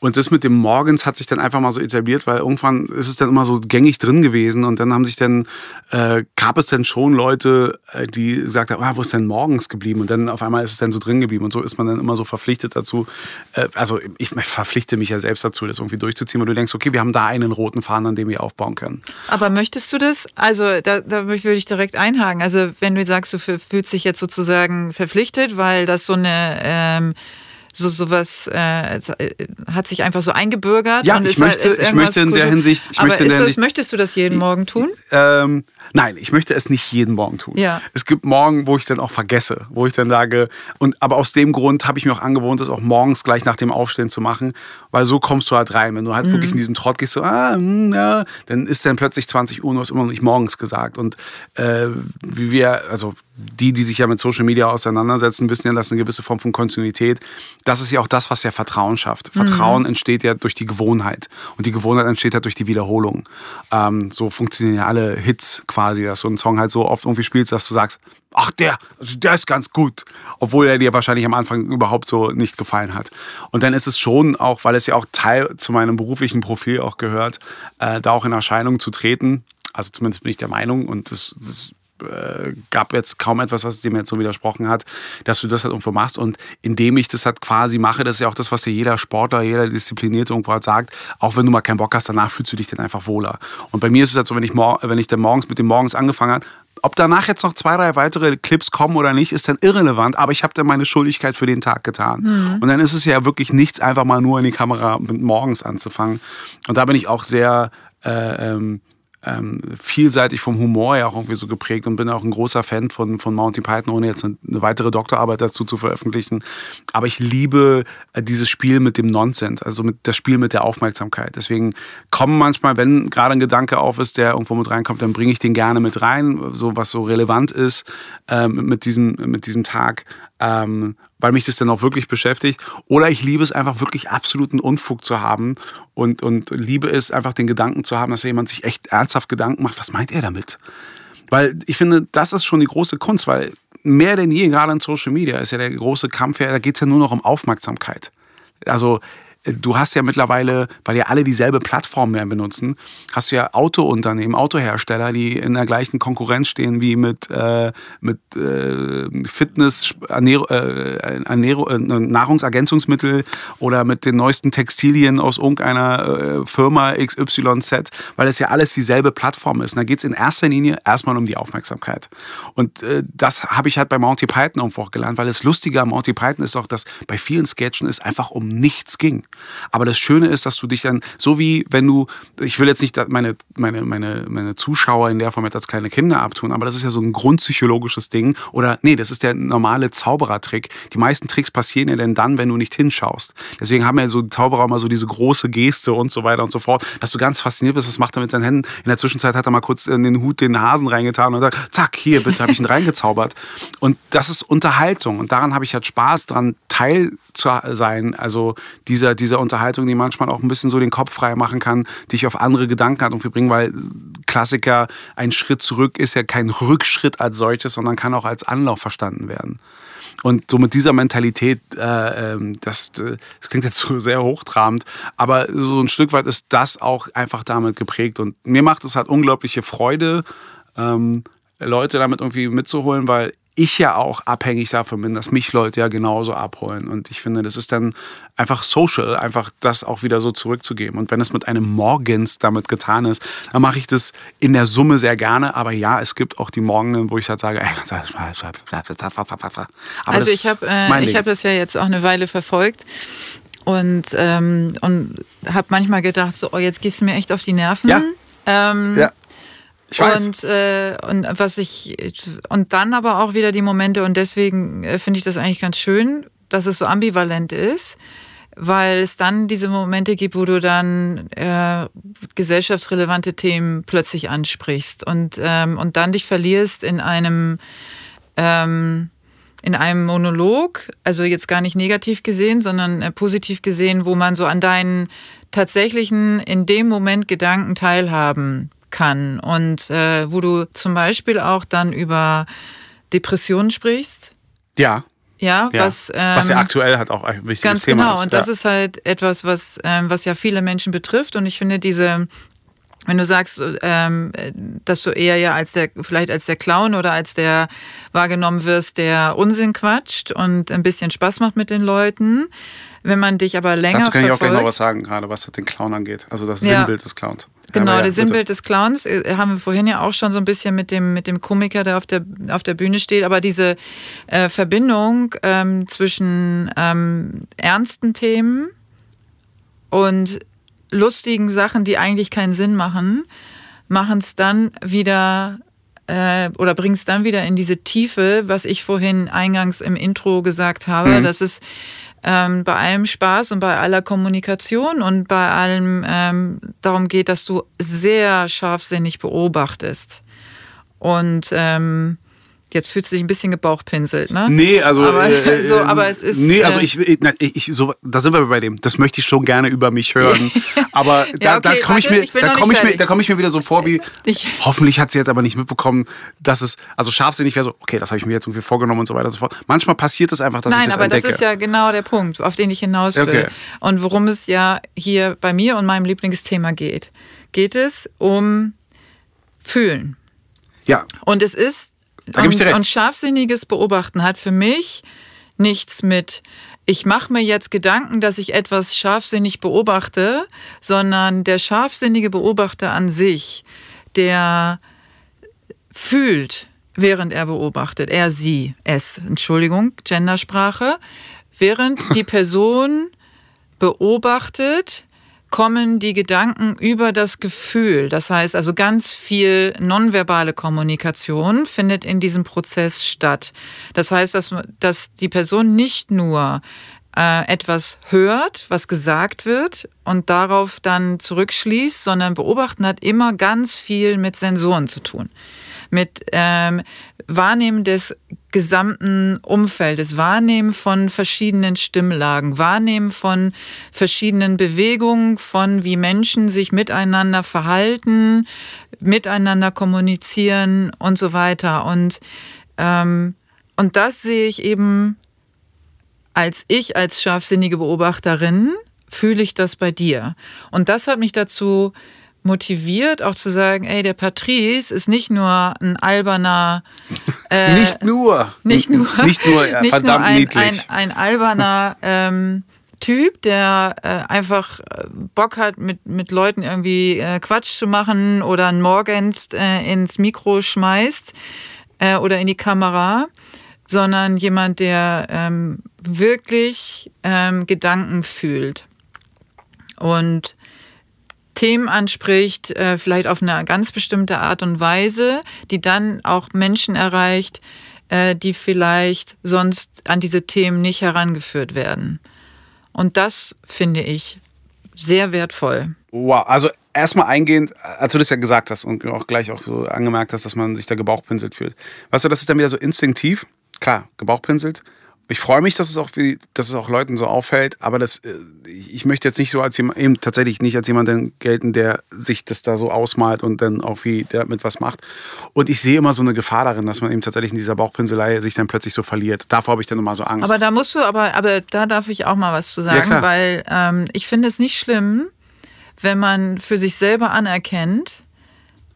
A: Und das mit dem Morgens hat sich dann einfach mal so etabliert, weil irgendwann ist es dann immer so gängig drin gewesen und dann haben sich dann, äh, gab es dann schon Leute, äh, die gesagt haben, ah, wo ist denn morgens geblieben? Und dann auf einmal ist es dann so drin geblieben und so ist man dann immer so verpflichtet dazu. Äh, also ich, ich verpflichte mich ja selbst dazu, das irgendwie durchzuziehen, weil du denkst, okay, wir haben da einen roten Faden, an dem wir aufbauen können.
B: Aber möchtest du das? Also da, da würde ich direkt einhaken. Also wenn du sagst, du fühlst dich jetzt sozusagen verpflichtet, weil das so eine ähm, so sowas äh, äh, hat sich einfach so eingebürgert.
A: Ja, ich, möchte, ich möchte in der Hinsicht. Ich
B: aber
A: möchte in der
B: das,
A: Hinsicht,
B: möchtest du das jeden Morgen tun?
A: Ähm, nein, ich möchte es nicht jeden Morgen tun.
B: Ja.
A: Es gibt Morgen, wo ich es dann auch vergesse, wo ich dann sage, und aber aus dem Grund habe ich mir auch angewohnt, das auch morgens gleich nach dem Aufstehen zu machen, weil so kommst du halt rein. Wenn du halt mhm. wirklich in diesen Trott gehst, so, ah, mh, hm, ja, dann ist dann plötzlich 20 Uhr und du hast immer noch nicht morgens gesagt. Und äh, wie wir, also die, die sich ja mit Social Media auseinandersetzen, wissen ja, dass eine gewisse Form von Kontinuität, das ist ja auch das, was ja Vertrauen schafft. Mhm. Vertrauen entsteht ja durch die Gewohnheit. Und die Gewohnheit entsteht halt durch die Wiederholung. Ähm, so funktionieren ja alle Hits quasi, dass du einen Song halt so oft irgendwie spielst, dass du sagst, ach der, also der ist ganz gut, obwohl er dir wahrscheinlich am Anfang überhaupt so nicht gefallen hat. Und dann ist es schon auch, weil es ja auch Teil zu meinem beruflichen Profil auch gehört, äh, da auch in Erscheinung zu treten. Also zumindest bin ich der Meinung und das, das äh, gab jetzt kaum etwas, was dem jetzt so widersprochen hat, dass du das halt irgendwo machst. Und indem ich das halt quasi mache, das ist ja auch das, was dir jeder Sportler, jeder Disziplinierte irgendwo halt sagt, auch wenn du mal keinen Bock hast, danach fühlst du dich dann einfach wohler. Und bei mir ist es halt so, wenn ich, wenn ich dann morgens mit dem Morgens angefangen habe, ob danach jetzt noch zwei, drei weitere Clips kommen oder nicht, ist dann irrelevant, aber ich habe dann meine Schuldigkeit für den Tag getan. Mhm. Und dann ist es ja wirklich nichts, einfach mal nur in die Kamera mit morgens anzufangen. Und da bin ich auch sehr äh, ähm, ähm, vielseitig vom Humor ja auch irgendwie so geprägt und bin auch ein großer Fan von, von Monty Python, ohne jetzt eine, eine weitere Doktorarbeit dazu zu veröffentlichen. Aber ich liebe äh, dieses Spiel mit dem Nonsens, also mit das Spiel mit der Aufmerksamkeit. Deswegen kommen manchmal, wenn gerade ein Gedanke auf ist, der irgendwo mit reinkommt, dann bringe ich den gerne mit rein, so was so relevant ist ähm, mit, diesem, mit diesem Tag. Ähm, weil mich das dann auch wirklich beschäftigt. Oder ich liebe es einfach wirklich absoluten Unfug zu haben und, und liebe es einfach den Gedanken zu haben, dass jemand sich echt ernsthaft Gedanken macht, was meint er damit? Weil ich finde, das ist schon die große Kunst, weil mehr denn je, gerade in Social Media, ist ja der große Kampf, da geht es ja nur noch um Aufmerksamkeit. Also du hast ja mittlerweile, weil ja alle dieselbe Plattform mehr benutzen, hast du ja Autounternehmen, Autohersteller, die in der gleichen Konkurrenz stehen wie mit, äh, mit äh, Fitness, Ernähr äh, äh, Nahrungsergänzungsmittel oder mit den neuesten Textilien aus irgendeiner äh, Firma XYZ, weil es ja alles dieselbe Plattform ist. Und da geht es in erster Linie erstmal um die Aufmerksamkeit. Und äh, das habe ich halt bei Monty Python auch gelernt, weil das Lustige am Monty Python ist auch, dass bei vielen Sketchen es einfach um nichts ging. Aber das Schöne ist, dass du dich dann, so wie wenn du, ich will jetzt nicht meine, meine, meine, meine Zuschauer in der Form jetzt als kleine Kinder abtun, aber das ist ja so ein grundpsychologisches Ding. Oder nee, das ist der normale Zauberertrick. Die meisten Tricks passieren ja denn dann, wenn du nicht hinschaust. Deswegen haben ja so Zauberer immer so diese große Geste und so weiter und so fort, dass du ganz fasziniert bist, was macht er mit seinen Händen. In der Zwischenzeit hat er mal kurz in den Hut den Hasen reingetan und sagt, zack, hier, bitte, habe ich ihn reingezaubert. Und das ist Unterhaltung. Und daran habe ich halt Spaß dran, Teil zu sein. Also dieser, dieser Unterhaltung, die manchmal auch ein bisschen so den Kopf frei machen kann, dich auf andere Gedanken hat und wir bringen, weil Klassiker, ein Schritt zurück ist ja kein Rückschritt als solches, sondern kann auch als Anlauf verstanden werden. Und so mit dieser Mentalität, äh, ähm, das, das klingt jetzt so sehr hochtrabend, aber so ein Stück weit ist das auch einfach damit geprägt. Und mir macht es halt unglaubliche Freude, ähm, Leute damit irgendwie mitzuholen, weil ich ja auch abhängig davon bin, dass mich Leute ja genauso abholen. Und ich finde, das ist dann einfach social, einfach das auch wieder so zurückzugeben. Und wenn es mit einem Morgens damit getan ist, dann mache ich das in der Summe sehr gerne. Aber ja, es gibt auch die Morgen, wo ich halt sage, ey,
B: aber also ich habe äh, hab das ja jetzt auch eine Weile verfolgt und, ähm, und habe manchmal gedacht, so, oh, jetzt gehst du mir echt auf die Nerven.
A: Ja.
B: Ähm,
A: ja.
B: Ich weiß. Und, äh, und was ich und dann aber auch wieder die Momente und deswegen äh, finde ich das eigentlich ganz schön, dass es so ambivalent ist, weil es dann diese Momente gibt, wo du dann äh, gesellschaftsrelevante Themen plötzlich ansprichst und ähm, und dann dich verlierst in einem ähm, in einem Monolog, also jetzt gar nicht negativ gesehen, sondern äh, positiv gesehen, wo man so an deinen tatsächlichen in dem Moment Gedanken teilhaben kann und äh, wo du zum Beispiel auch dann über Depressionen sprichst.
A: Ja.
B: Ja, ja. Was,
A: ähm, was ja aktuell halt auch ein wichtiges
B: ganz
A: Thema
B: genau.
A: ist.
B: Und das ist halt etwas, was, ähm, was ja viele Menschen betrifft. Und ich finde diese, wenn du sagst, ähm, dass du eher ja als der, vielleicht als der Clown oder als der wahrgenommen wirst, der Unsinn quatscht und ein bisschen Spaß macht mit den Leuten. Wenn man dich aber länger
A: Dazu kann
B: verfolgt,
A: ich auch gleich noch was sagen, gerade was den Clown angeht. Also das ja. Sinnbild des Clowns.
B: Genau, ja, das Sinnbild des Clowns äh, haben wir vorhin ja auch schon so ein bisschen mit dem, mit dem Komiker, der auf der, auf der Bühne steht. Aber diese äh, Verbindung ähm, zwischen ähm, ernsten Themen und lustigen Sachen, die eigentlich keinen Sinn machen, machen es dann wieder äh, oder bringen es dann wieder in diese Tiefe, was ich vorhin eingangs im Intro gesagt habe, mhm. dass es ähm, bei allem Spaß und bei aller Kommunikation und bei allem ähm, darum geht, dass du sehr scharfsinnig beobachtest. Und ähm, Jetzt fühlst du dich ein bisschen gebauchpinselt, ne?
A: Nee, also.
B: Aber, äh, so, aber es ist.
A: Nee, also äh, ich, ich, ich, so, da sind wir bei dem. Das möchte ich schon gerne über mich hören. Aber da, ja, okay, da komme ich mir, da komme ich mir, da komme ich mir wieder so vor wie. Ich, hoffentlich hat sie jetzt aber nicht mitbekommen, dass es, also scharfsinnig wäre so, okay, das habe ich mir jetzt irgendwie vorgenommen und so weiter und so fort. Manchmal passiert es einfach, dass
B: Nein,
A: ich das
B: aber
A: entdecke.
B: das ist ja genau der Punkt, auf den ich hinaus will. Okay. Und worum es ja hier bei mir und meinem Lieblingsthema geht. Geht es um Fühlen.
A: Ja.
B: Und es ist und, und scharfsinniges Beobachten hat für mich nichts mit, ich mache mir jetzt Gedanken, dass ich etwas scharfsinnig beobachte, sondern der scharfsinnige Beobachter an sich, der fühlt, während er beobachtet, er, sie, es, Entschuldigung, Gendersprache, während die Person beobachtet, kommen die Gedanken über das Gefühl. Das heißt also ganz viel nonverbale Kommunikation findet in diesem Prozess statt. Das heißt, dass, dass die Person nicht nur äh, etwas hört, was gesagt wird und darauf dann zurückschließt, sondern beobachten hat immer ganz viel mit Sensoren zu tun mit ähm, Wahrnehmen des gesamten Umfeldes, Wahrnehmen von verschiedenen Stimmlagen, Wahrnehmen von verschiedenen Bewegungen, von wie Menschen sich miteinander verhalten, miteinander kommunizieren und so weiter. Und, ähm, und das sehe ich eben als ich, als scharfsinnige Beobachterin, fühle ich das bei dir? Und das hat mich dazu motiviert, auch zu sagen, ey, der Patrice ist nicht nur ein alberner.
A: Äh, nicht nur.
B: Nicht nur.
A: Nicht nur, ja,
B: nicht
A: verdammt
B: nur ein,
A: niedlich.
B: Ein, ein alberner ähm, Typ, der äh, einfach äh, Bock hat, mit, mit Leuten irgendwie äh, Quatsch zu machen oder ein Morgenst äh, ins Mikro schmeißt äh, oder in die Kamera, sondern jemand, der ähm, wirklich ähm, Gedanken fühlt. Und Themen anspricht, äh, vielleicht auf eine ganz bestimmte Art und Weise, die dann auch Menschen erreicht, äh, die vielleicht sonst an diese Themen nicht herangeführt werden. Und das finde ich sehr wertvoll.
A: Wow, also erstmal eingehend, als du das ja gesagt hast und auch gleich auch so angemerkt hast, dass man sich da gebauchpinselt fühlt. Weißt du, das ist dann wieder so instinktiv. Klar, gebauchpinselt. Ich freue mich, dass es auch, dass es auch Leuten so auffällt, aber das, äh, ich möchte jetzt nicht so als jemand, eben tatsächlich nicht als jemand gelten, der sich das da so ausmalt und dann auch wie der mit was macht. Und ich sehe immer so eine Gefahr darin, dass man eben tatsächlich in dieser Bauchpinselei sich dann plötzlich so verliert. Davor habe ich dann immer so Angst.
B: Aber da musst du, aber, aber da darf ich auch mal was zu sagen, ja, weil ähm, ich finde es nicht schlimm, wenn man für sich selber anerkennt,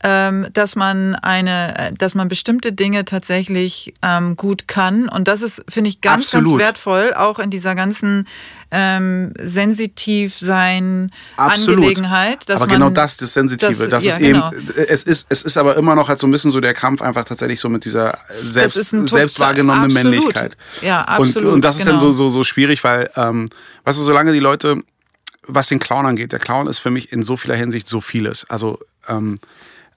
B: dass man eine, äh, dass man bestimmte Dinge tatsächlich ähm, gut kann. Und das ist, finde ich, ganz, Absolut. ganz wertvoll, auch in dieser ganzen ähm, sensitiv sein Absolut. Angelegenheit.
A: aber genau das, das Sensitive, das, das ja, ist genau. eben, es ist, es ist aber immer noch halt so ein bisschen so der Kampf einfach tatsächlich so mit dieser selbst, selbst wahrgenommenen Männlichkeit.
B: Ja, absolut.
A: Und, und das
B: genau.
A: ist dann so, so, so schwierig, weil, ähm, weißt du, solange die Leute, was den Clown angeht, der Clown ist für mich in so vieler Hinsicht so vieles. Also, ähm,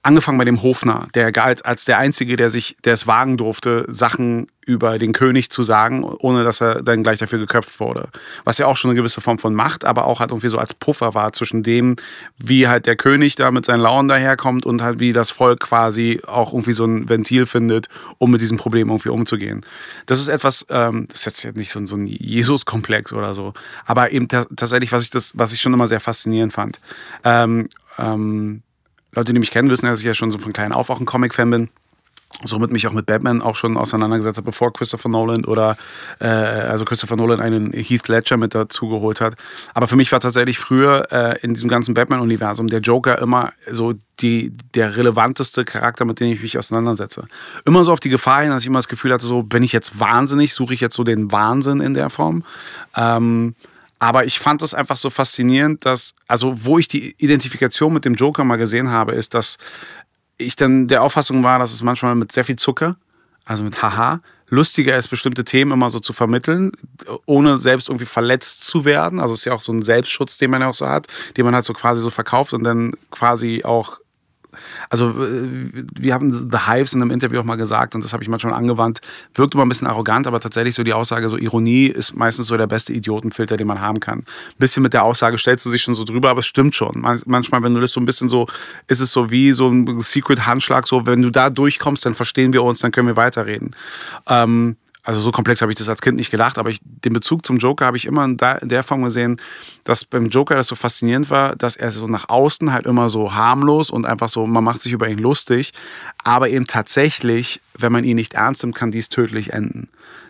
A: angefangen bei dem Hofner, der galt als der Einzige, der sich, der es wagen durfte, Sachen über den König zu sagen, ohne dass er dann gleich dafür geköpft wurde. Was ja auch schon eine gewisse Form von Macht, aber auch halt irgendwie so als Puffer war zwischen dem, wie halt der König da mit seinen Launen daherkommt und halt wie das Volk quasi auch irgendwie so ein Ventil findet, um mit diesem Problem irgendwie umzugehen. Das ist etwas, ähm, das ist jetzt nicht so, so ein Jesus-Komplex oder so, aber eben tatsächlich, was ich das, was ich schon immer sehr faszinierend fand. Ähm, ähm, Leute, die mich kennen, wissen, dass ich ja schon so von klein auf auch ein Comic-Fan bin. Somit mich auch mit Batman auch schon auseinandergesetzt habe, bevor Christopher Nolan oder äh, also Christopher Nolan einen Heath Ledger mit dazu geholt hat. Aber für mich war tatsächlich früher äh, in diesem ganzen Batman-Universum der Joker immer so die, der relevanteste Charakter, mit dem ich mich auseinandersetze. Immer so auf die Gefahr hin, dass ich immer das Gefühl hatte, so bin ich jetzt wahnsinnig, suche ich jetzt so den Wahnsinn in der Form. Ähm, aber ich fand es einfach so faszinierend, dass, also wo ich die Identifikation mit dem Joker mal gesehen habe, ist, dass ich dann der Auffassung war, dass es manchmal mit sehr viel Zucker, also mit Haha, lustiger ist, bestimmte Themen immer so zu vermitteln, ohne selbst irgendwie verletzt zu werden. Also es ist ja auch so ein Selbstschutz, den man ja auch so hat, den man halt so quasi so verkauft und dann quasi auch also äh, wir haben The Hives in einem Interview auch mal gesagt und das habe ich manchmal angewandt, wirkt immer ein bisschen arrogant, aber tatsächlich so die Aussage, so Ironie ist meistens so der beste Idiotenfilter, den man haben kann. Ein bisschen mit der Aussage stellst du dich schon so drüber, aber es stimmt schon. Manchmal, wenn du das so ein bisschen so, ist es so wie so ein Secret-Handschlag, so wenn du da durchkommst, dann verstehen wir uns, dann können wir weiterreden. Ähm, also so komplex habe ich das als Kind nicht gedacht, aber ich, den Bezug zum Joker habe ich immer in der, in der Form gesehen, dass beim Joker das so faszinierend war, dass er so nach außen halt immer so harmlos und einfach so, man macht sich über ihn lustig, aber eben tatsächlich, wenn man ihn nicht ernst nimmt, kann dies tödlich enden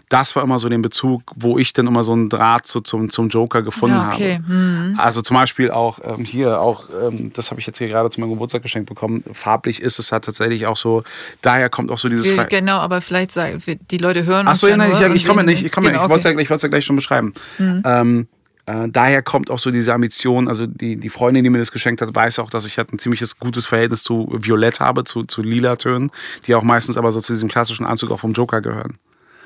A: das war immer so den Bezug, wo ich dann immer so einen Draht zu, zum, zum Joker gefunden ja, okay. habe. Mhm. Also zum Beispiel auch ähm, hier, auch ähm, das habe ich jetzt hier gerade zu meinem Geburtstag geschenkt bekommen. Farblich ist es halt tatsächlich auch so, daher kommt auch so dieses.
B: Wir, genau, aber vielleicht sagen die Leute hören.
A: Achso, ja, nein, ich, ich komme nicht, ich komme genau, ich wollte es ja, ja gleich schon beschreiben. Mhm. Ähm, äh, daher kommt auch so diese Ambition, also die, die Freundin, die mir das geschenkt hat, weiß auch, dass ich halt ein ziemliches gutes Verhältnis zu Violett habe, zu, zu lila Tönen, die auch meistens aber so zu diesem klassischen Anzug auch vom Joker gehören.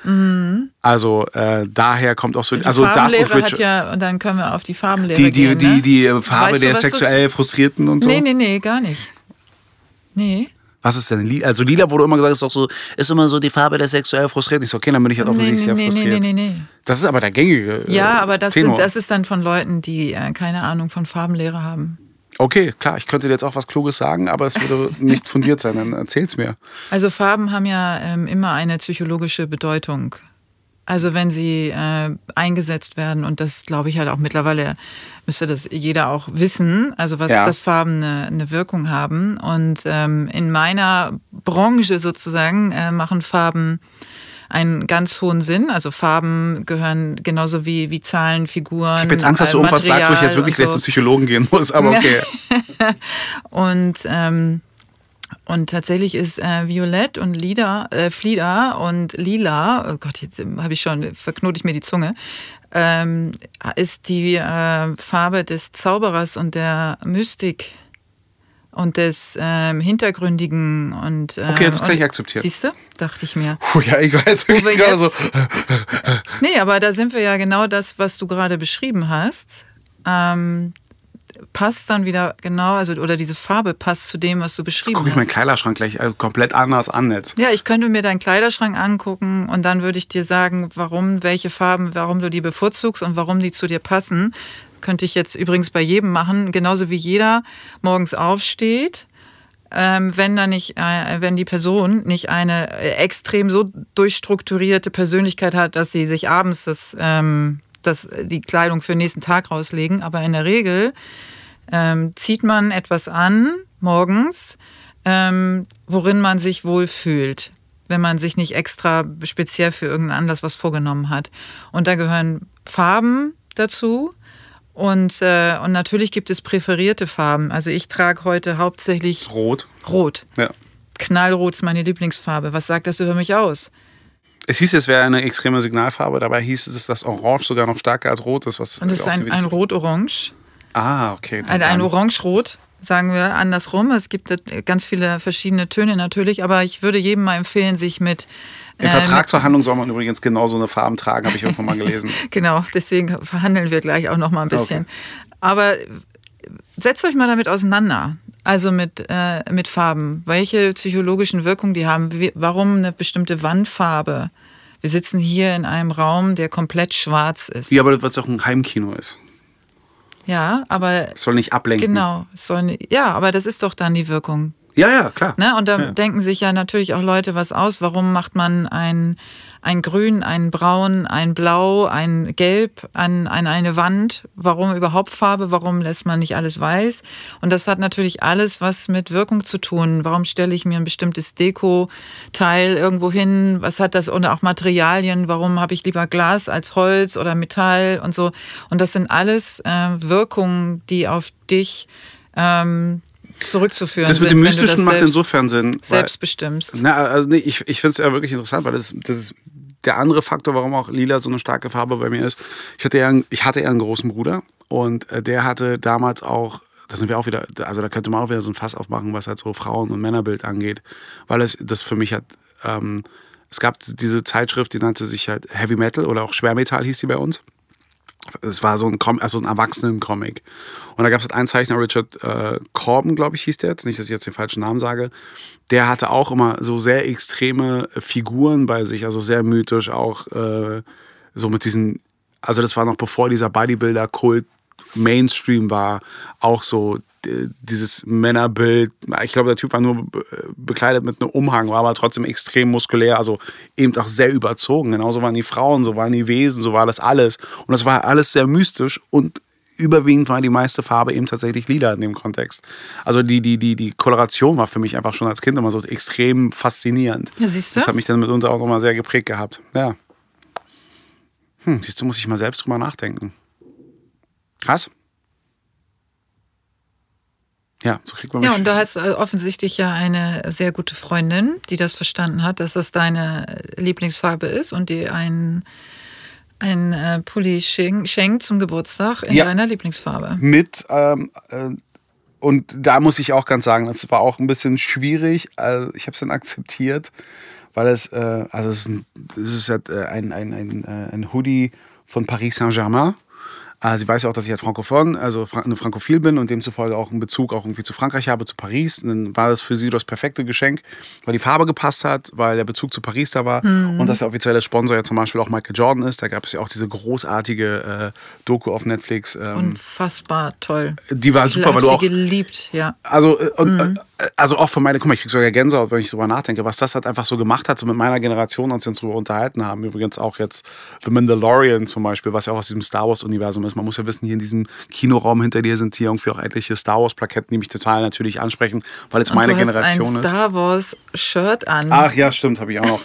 A: Mhm. Also äh, daher kommt auch so.
B: Die
A: also
B: das und Richard, hat ja, und dann können wir auf die Farbenlehre
A: die, die,
B: gehen.
A: Die,
B: ne?
A: die, die Farbe weißt der sexuell Frustrierten und so?
B: Nee, nee, nee, gar nicht. Nee.
A: Was ist denn lila? Also lila wurde immer gesagt, ist auch so, ist immer so die Farbe der sexuell Frustrierten. Ich so, okay, dann bin ich halt offensichtlich nee, nee, sehr frustriert. Nee, nee, nee, nee. Das ist aber der gängige.
B: Äh, ja, aber das, sind, das ist dann von Leuten, die äh, keine Ahnung von Farbenlehre haben.
A: Okay, klar, ich könnte dir jetzt auch was Kluges sagen, aber es würde nicht fundiert sein, dann erzähl's mir.
B: Also Farben haben ja ähm, immer eine psychologische Bedeutung. Also wenn sie äh, eingesetzt werden und das glaube ich halt auch mittlerweile müsste das jeder auch wissen, also was ja. das Farben eine, eine, Wirkung haben. Und ähm, in meiner Branche sozusagen äh, machen Farben einen ganz hohen Sinn. Also Farben gehören genauso wie, wie Zahlen, Figuren. Ich
A: habe jetzt Angst, dass du irgendwas sagst, wo ich jetzt wirklich so. gleich zum Psychologen gehen muss, aber okay.
B: und ähm, und tatsächlich ist äh, Violett und Lida, äh, Flieder und Lila, oh Gott, jetzt habe ich schon, verknote ich mir die Zunge, ähm, ist die äh, Farbe des Zauberers und der Mystik und des ähm, Hintergründigen und.
A: Ähm, okay, das kann ich akzeptieren.
B: Siehst du? Dachte ich mir.
A: Puh, ja, ich weiß wirklich gerade so.
B: nee, aber da sind wir ja genau das, was du gerade beschrieben hast. Ähm, passt dann wieder genau, also oder diese Farbe passt zu dem, was du beschrieben
A: jetzt guck
B: ich
A: meinen Kleiderschrank gleich also komplett anders an jetzt.
B: Ja, ich könnte mir deinen Kleiderschrank angucken und dann würde ich dir sagen, warum, welche Farben, warum du die bevorzugst und warum die zu dir passen. Könnte ich jetzt übrigens bei jedem machen, genauso wie jeder morgens aufsteht. Ähm, wenn da nicht, äh, wenn die Person nicht eine äh, extrem so durchstrukturierte Persönlichkeit hat, dass sie sich abends das, ähm, das, die Kleidung für den nächsten Tag rauslegen. Aber in der Regel ähm, zieht man etwas an morgens, ähm, worin man sich wohlfühlt, wenn man sich nicht extra speziell für irgendeinen Anlass was vorgenommen hat. Und da gehören Farben dazu. Und, äh, und natürlich gibt es präferierte Farben. Also ich trage heute hauptsächlich
A: Rot.
B: Rot.
A: Ja.
B: Knallrot ist meine Lieblingsfarbe. Was sagt das über mich aus?
A: Es hieß, es wäre eine extreme Signalfarbe. Dabei hieß es, dass Orange sogar noch stärker als Rot ist. Was
B: und es ist ein, ein Rot-Orange.
A: Ah, okay.
B: Ein, ein Orange-Rot, sagen wir andersrum. Es gibt ganz viele verschiedene Töne natürlich, aber ich würde jedem mal empfehlen, sich mit.
A: Im äh, Vertragsverhandlung soll man übrigens genau so eine Farben tragen, habe ich irgendwann mal gelesen.
B: genau, deswegen verhandeln wir gleich auch noch mal ein bisschen. Okay. Aber setzt euch mal damit auseinander. Also mit, äh, mit Farben. Welche psychologischen Wirkungen die haben. Wie, warum eine bestimmte Wandfarbe? Wir sitzen hier in einem Raum, der komplett schwarz ist.
A: Ja, aber weil es auch ein Heimkino ist.
B: Ja, aber.
A: Es soll nicht ablenken.
B: Genau. Soll, ja, aber das ist doch dann die Wirkung.
A: Ja, ja, klar.
B: Ne? Und da
A: ja.
B: denken sich ja natürlich auch Leute was aus. Warum macht man ein, ein Grün, ein Braun, ein Blau, ein Gelb an, an eine Wand? Warum überhaupt Farbe? Warum lässt man nicht alles weiß? Und das hat natürlich alles was mit Wirkung zu tun. Warum stelle ich mir ein bestimmtes Deko-Teil irgendwo hin? Was hat das? Und auch Materialien. Warum habe ich lieber Glas als Holz oder Metall und so? Und das sind alles äh, Wirkungen, die auf dich ähm, zurückzuführen.
A: Das mit dem Mystischen macht insofern Sinn.
B: Selbst bestimmst.
A: Na, also nee, ich, ich finde es ja wirklich interessant, weil das, das ist der andere Faktor, warum auch lila so eine starke Farbe bei mir ist. Ich hatte ja, einen, ich hatte ja einen großen Bruder und äh, der hatte damals auch da sind wir auch wieder, also da könnte man auch wieder so ein Fass aufmachen, was halt so Frauen- und Männerbild angeht, weil es das für mich hat, ähm, es gab diese Zeitschrift, die nannte sich halt Heavy Metal oder auch Schwermetall hieß sie bei uns es war so ein, Com also ein Erwachsenen-Comic. Und da gab es halt einen Zeichner, Richard äh, Corbin, glaube ich, hieß der jetzt. Nicht, dass ich jetzt den falschen Namen sage. Der hatte auch immer so sehr extreme Figuren bei sich, also sehr mythisch auch äh, so mit diesen, also das war noch bevor dieser Bodybuilder-Kult Mainstream war, auch so dieses Männerbild. Ich glaube, der Typ war nur bekleidet mit einem Umhang, war aber trotzdem extrem muskulär, also eben auch sehr überzogen. Genauso waren die Frauen, so waren die Wesen, so war das alles. Und das war alles sehr mystisch und überwiegend war die meiste Farbe eben tatsächlich lila in dem Kontext. Also die, die, die, die Koloration war für mich einfach schon als Kind immer so extrem faszinierend.
B: Ja, siehst du?
A: Das hat mich dann mitunter auch nochmal sehr geprägt gehabt. Ja. Hm, siehst du, muss ich mal selbst drüber nachdenken. Krass. Ja, so kriegt man mich.
B: Ja, und du hast äh, offensichtlich ja eine sehr gute Freundin, die das verstanden hat, dass das deine Lieblingsfarbe ist und die ein, ein äh, Pulli schenkt zum Geburtstag in ja. deiner Lieblingsfarbe.
A: Mit, ähm, äh, und da muss ich auch ganz sagen, das war auch ein bisschen schwierig. Also ich habe es dann akzeptiert, weil es, äh, also es ist, ein, es ist halt, ein, ein, ein, ein Hoodie von Paris Saint-Germain. Ah, sie weiß ja auch, dass ich halt Frankophon, also eine Frankophil bin und demzufolge auch einen Bezug auch irgendwie zu Frankreich habe, zu Paris. Und dann war das für sie das perfekte Geschenk, weil die Farbe gepasst hat, weil der Bezug zu Paris da war mhm. und dass der offizielle Sponsor ja zum Beispiel auch Michael Jordan ist. Da gab es ja auch diese großartige äh, Doku auf Netflix.
B: Ähm, Unfassbar toll.
A: Die war super, weil du auch.
B: geliebt, ja.
A: Also, äh, und, mhm. Also auch von meiner, guck mal, ich krieg sogar Gänsehaut, wenn ich drüber nachdenke, was das halt einfach so gemacht hat, so mit meiner Generation, als wir uns darüber unterhalten haben. Übrigens auch jetzt The Mandalorian zum Beispiel, was ja auch aus diesem Star Wars-Universum ist. Man muss ja wissen, hier in diesem Kinoraum hinter dir sind hier irgendwie auch etliche Star Wars-Plaketten, die mich total natürlich ansprechen, weil es meine
B: du hast
A: Generation
B: ein
A: ist.
B: Star Wars Shirt an.
A: Ach ja, stimmt, habe ich auch noch.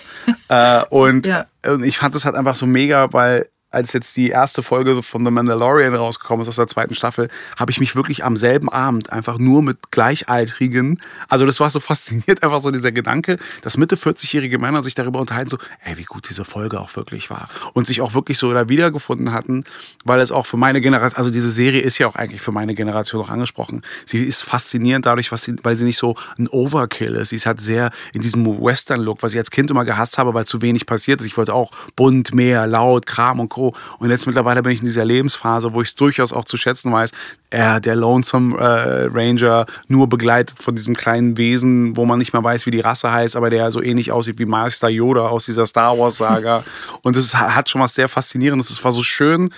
A: äh, und,
B: Ja.
A: und ich fand das halt einfach so mega, weil als jetzt die erste Folge von The Mandalorian rausgekommen ist aus der zweiten Staffel, habe ich mich wirklich am selben Abend einfach nur mit Gleichaltrigen, also das war so fasziniert, einfach so dieser Gedanke, dass Mitte 40-jährige Männer sich darüber unterhalten, so, ey, wie gut diese Folge auch wirklich war. Und sich auch wirklich so da wiedergefunden hatten, weil es auch für meine Generation, also diese Serie ist ja auch eigentlich für meine Generation auch angesprochen. Sie ist faszinierend dadurch, sie, weil sie nicht so ein Overkill ist. Sie ist halt sehr in diesem Western-Look, was ich als Kind immer gehasst habe, weil zu wenig passiert ist. Ich wollte auch bunt, mehr, laut, Kram und Co. Und jetzt mittlerweile bin ich in dieser Lebensphase, wo ich es durchaus auch zu schätzen weiß, äh, der Lonesome äh, Ranger, nur begleitet von diesem kleinen Wesen, wo man nicht mehr weiß, wie die Rasse heißt, aber der so ähnlich aussieht wie Meister Yoda aus dieser Star Wars-Saga. und es hat schon was sehr Faszinierendes. Es war so schön,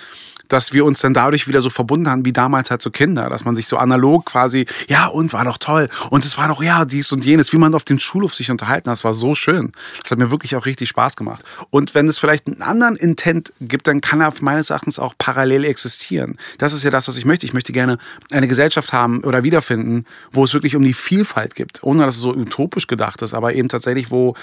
A: dass wir uns dann dadurch wieder so verbunden haben, wie damals halt so Kinder, dass man sich so analog quasi, ja, und war doch toll. Und es war doch, ja, dies und jenes, wie man auf dem Schulhof sich unterhalten hat. Das war so schön. Das hat mir wirklich auch richtig Spaß gemacht. Und wenn es vielleicht einen anderen Intent gibt, dann kann er meines Erachtens auch parallel existieren. Das ist ja das, was ich möchte. Ich möchte gerne eine Gesellschaft haben oder wiederfinden, wo es wirklich um die Vielfalt gibt. Ohne dass es so utopisch gedacht ist, aber eben tatsächlich, wo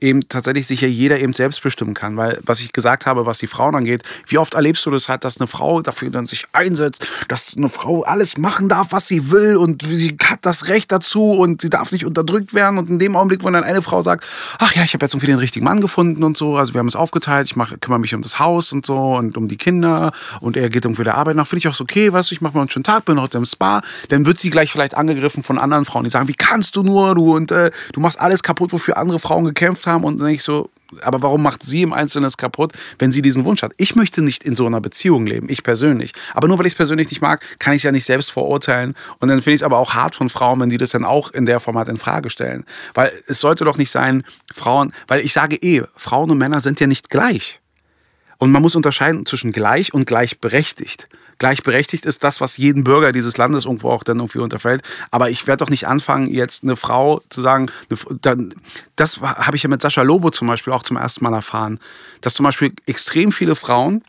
A: eben tatsächlich sich ja jeder eben selbst bestimmen kann. Weil, was ich gesagt habe, was die Frauen angeht, wie oft erlebst du das halt, dass eine Frau dafür dann sich einsetzt, dass eine Frau alles machen darf, was sie will und sie hat das Recht dazu und sie darf nicht unterdrückt werden. Und in dem Augenblick, wo dann eine Frau sagt, ach ja, ich habe jetzt irgendwie den richtigen Mann gefunden und so, also wir haben es aufgeteilt, ich mach, kümmere mich um das Haus und so und um die Kinder und er geht irgendwie der Arbeit nach, finde ich auch so okay, weißt du, ich mache mal einen schönen Tag, bin heute im Spa, dann wird sie gleich vielleicht angegriffen von anderen Frauen, die sagen, wie kannst du nur, du und äh, du machst alles kaputt, wofür andere Frauen gekämpft haben und dann denke ich so, aber warum macht sie im Einzelnen es kaputt, wenn sie diesen Wunsch hat? Ich möchte nicht in so einer Beziehung leben, ich persönlich. Aber nur weil ich es persönlich nicht mag, kann ich es ja nicht selbst verurteilen. Und dann finde ich es aber auch hart von Frauen, wenn die das dann auch in der Format in Frage stellen. Weil es sollte doch nicht sein, Frauen, weil ich sage eh, Frauen und Männer sind ja nicht gleich. Und man muss unterscheiden zwischen gleich und gleichberechtigt. Gleichberechtigt ist das, was jedem Bürger dieses Landes irgendwo auch dann irgendwie unterfällt. Aber ich werde doch nicht anfangen, jetzt eine Frau zu sagen, eine, dann, das habe ich ja mit Sascha Lobo zum Beispiel auch zum ersten Mal erfahren, dass zum Beispiel extrem viele Frauen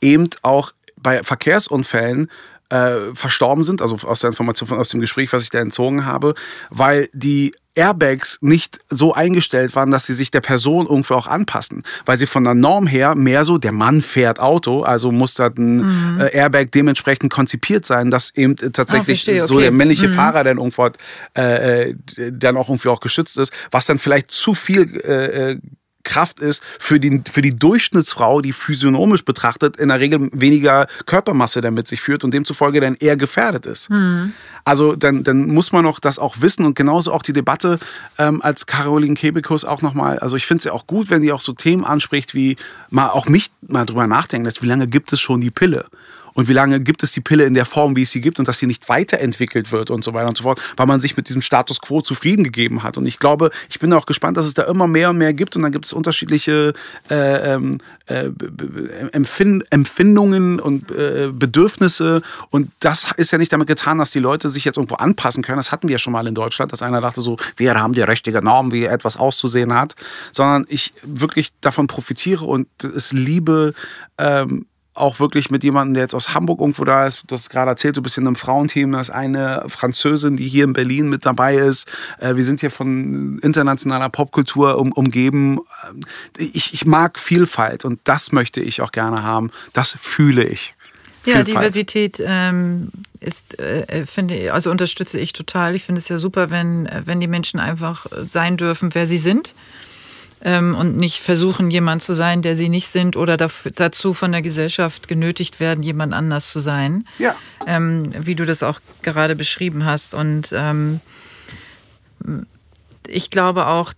A: eben auch bei Verkehrsunfällen äh, verstorben sind, also aus der Information, aus dem Gespräch, was ich da entzogen habe, weil die Airbags nicht so eingestellt waren, dass sie sich der Person irgendwo auch anpassen. Weil sie von der Norm her mehr so, der Mann fährt Auto, also muss da ein mhm. Airbag dementsprechend konzipiert sein, dass eben tatsächlich so
B: okay.
A: der männliche
B: Mhm.
A: Fahrer dann irgendwo äh, äh, dann auch irgendwie auch geschützt ist, was dann vielleicht zu viel äh, äh, Kraft ist für die, für die Durchschnittsfrau, die physiognomisch betrachtet in der Regel weniger Körpermasse damit sich führt und demzufolge dann eher gefährdet ist. Also dann, dann muss man noch das auch wissen und genauso auch die Debatte ähm, als Caroline Kebekus auch nochmal, also ich finde es ja auch gut, wenn die auch so Themen anspricht, wie mal auch mich mal drüber nachdenken lässt, wie lange gibt es schon die Pille? Und wie lange gibt es die Pille in der Form, wie es sie gibt und dass sie nicht weiterentwickelt wird und so weiter und so fort, weil man sich mit diesem Status quo zufrieden gegeben hat. Und ich glaube, ich bin auch gespannt, dass es da immer mehr und mehr gibt und dann gibt es unterschiedliche äh, ähm, äh, Empfind Empfindungen und äh, Bedürfnisse. Und das ist ja nicht damit getan, dass die Leute sich jetzt irgendwo anpassen können. Das hatten wir ja schon mal in Deutschland, dass einer dachte so, wir haben die richtige Norm, wie etwas auszusehen hat. Sondern ich wirklich davon profitiere und es liebe, ähm, auch wirklich mit jemandem, der jetzt aus Hamburg irgendwo da ist. Du hast gerade erzählt, du bist in einem Frauenteam. Da ist eine Französin, die hier in Berlin mit dabei ist. Äh, Wir sind hier von internationaler Popkultur um, umgeben. Ich, ich mag Vielfalt und das möchte ich auch gerne haben. Das fühle ich.
B: Ja,
A: Vielfalt.
B: Diversität ähm, ist, äh, finde ich, also unterstütze ich total. Ich finde es ja super, wenn, äh, wenn die Menschen einfach sein dürfen, wer sie sind. Ähm, und nicht versuchen, jemand zu sein, der sie nicht sind oder dafür, dazu von der Gesellschaft genötigt werden, jemand anders zu sein.
A: Ja.
B: Ähm, wie du das auch gerade beschrieben hast. Und ähm, ich glaube auch,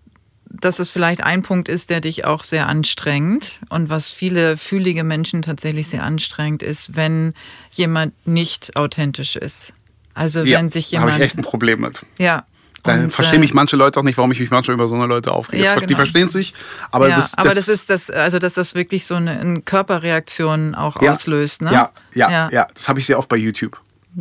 B: dass es vielleicht ein Punkt ist, der dich auch sehr anstrengt und was viele fühlige Menschen tatsächlich sehr anstrengt ist, wenn jemand nicht authentisch ist. Also
A: Ja,
B: wenn sich
A: da habe
B: jemand
A: ich echt ein Problem mit.
B: ja
A: Da
B: und,
A: verstehen
B: äh,
A: mich manche Leute auch nicht, warum ich mich manchmal über so eine Leute aufrege.
B: Ja,
A: Das- Die
B: genau.
A: verstehen es nicht, aber,
B: ja,
A: das,
B: aber das, ist das, also dass das wirklich so eine, eine Körperreaktion auch
A: Ja.
B: auslöst, ne?
A: Ja, ja, ja, Das habe ich sehr oft bei YouTube.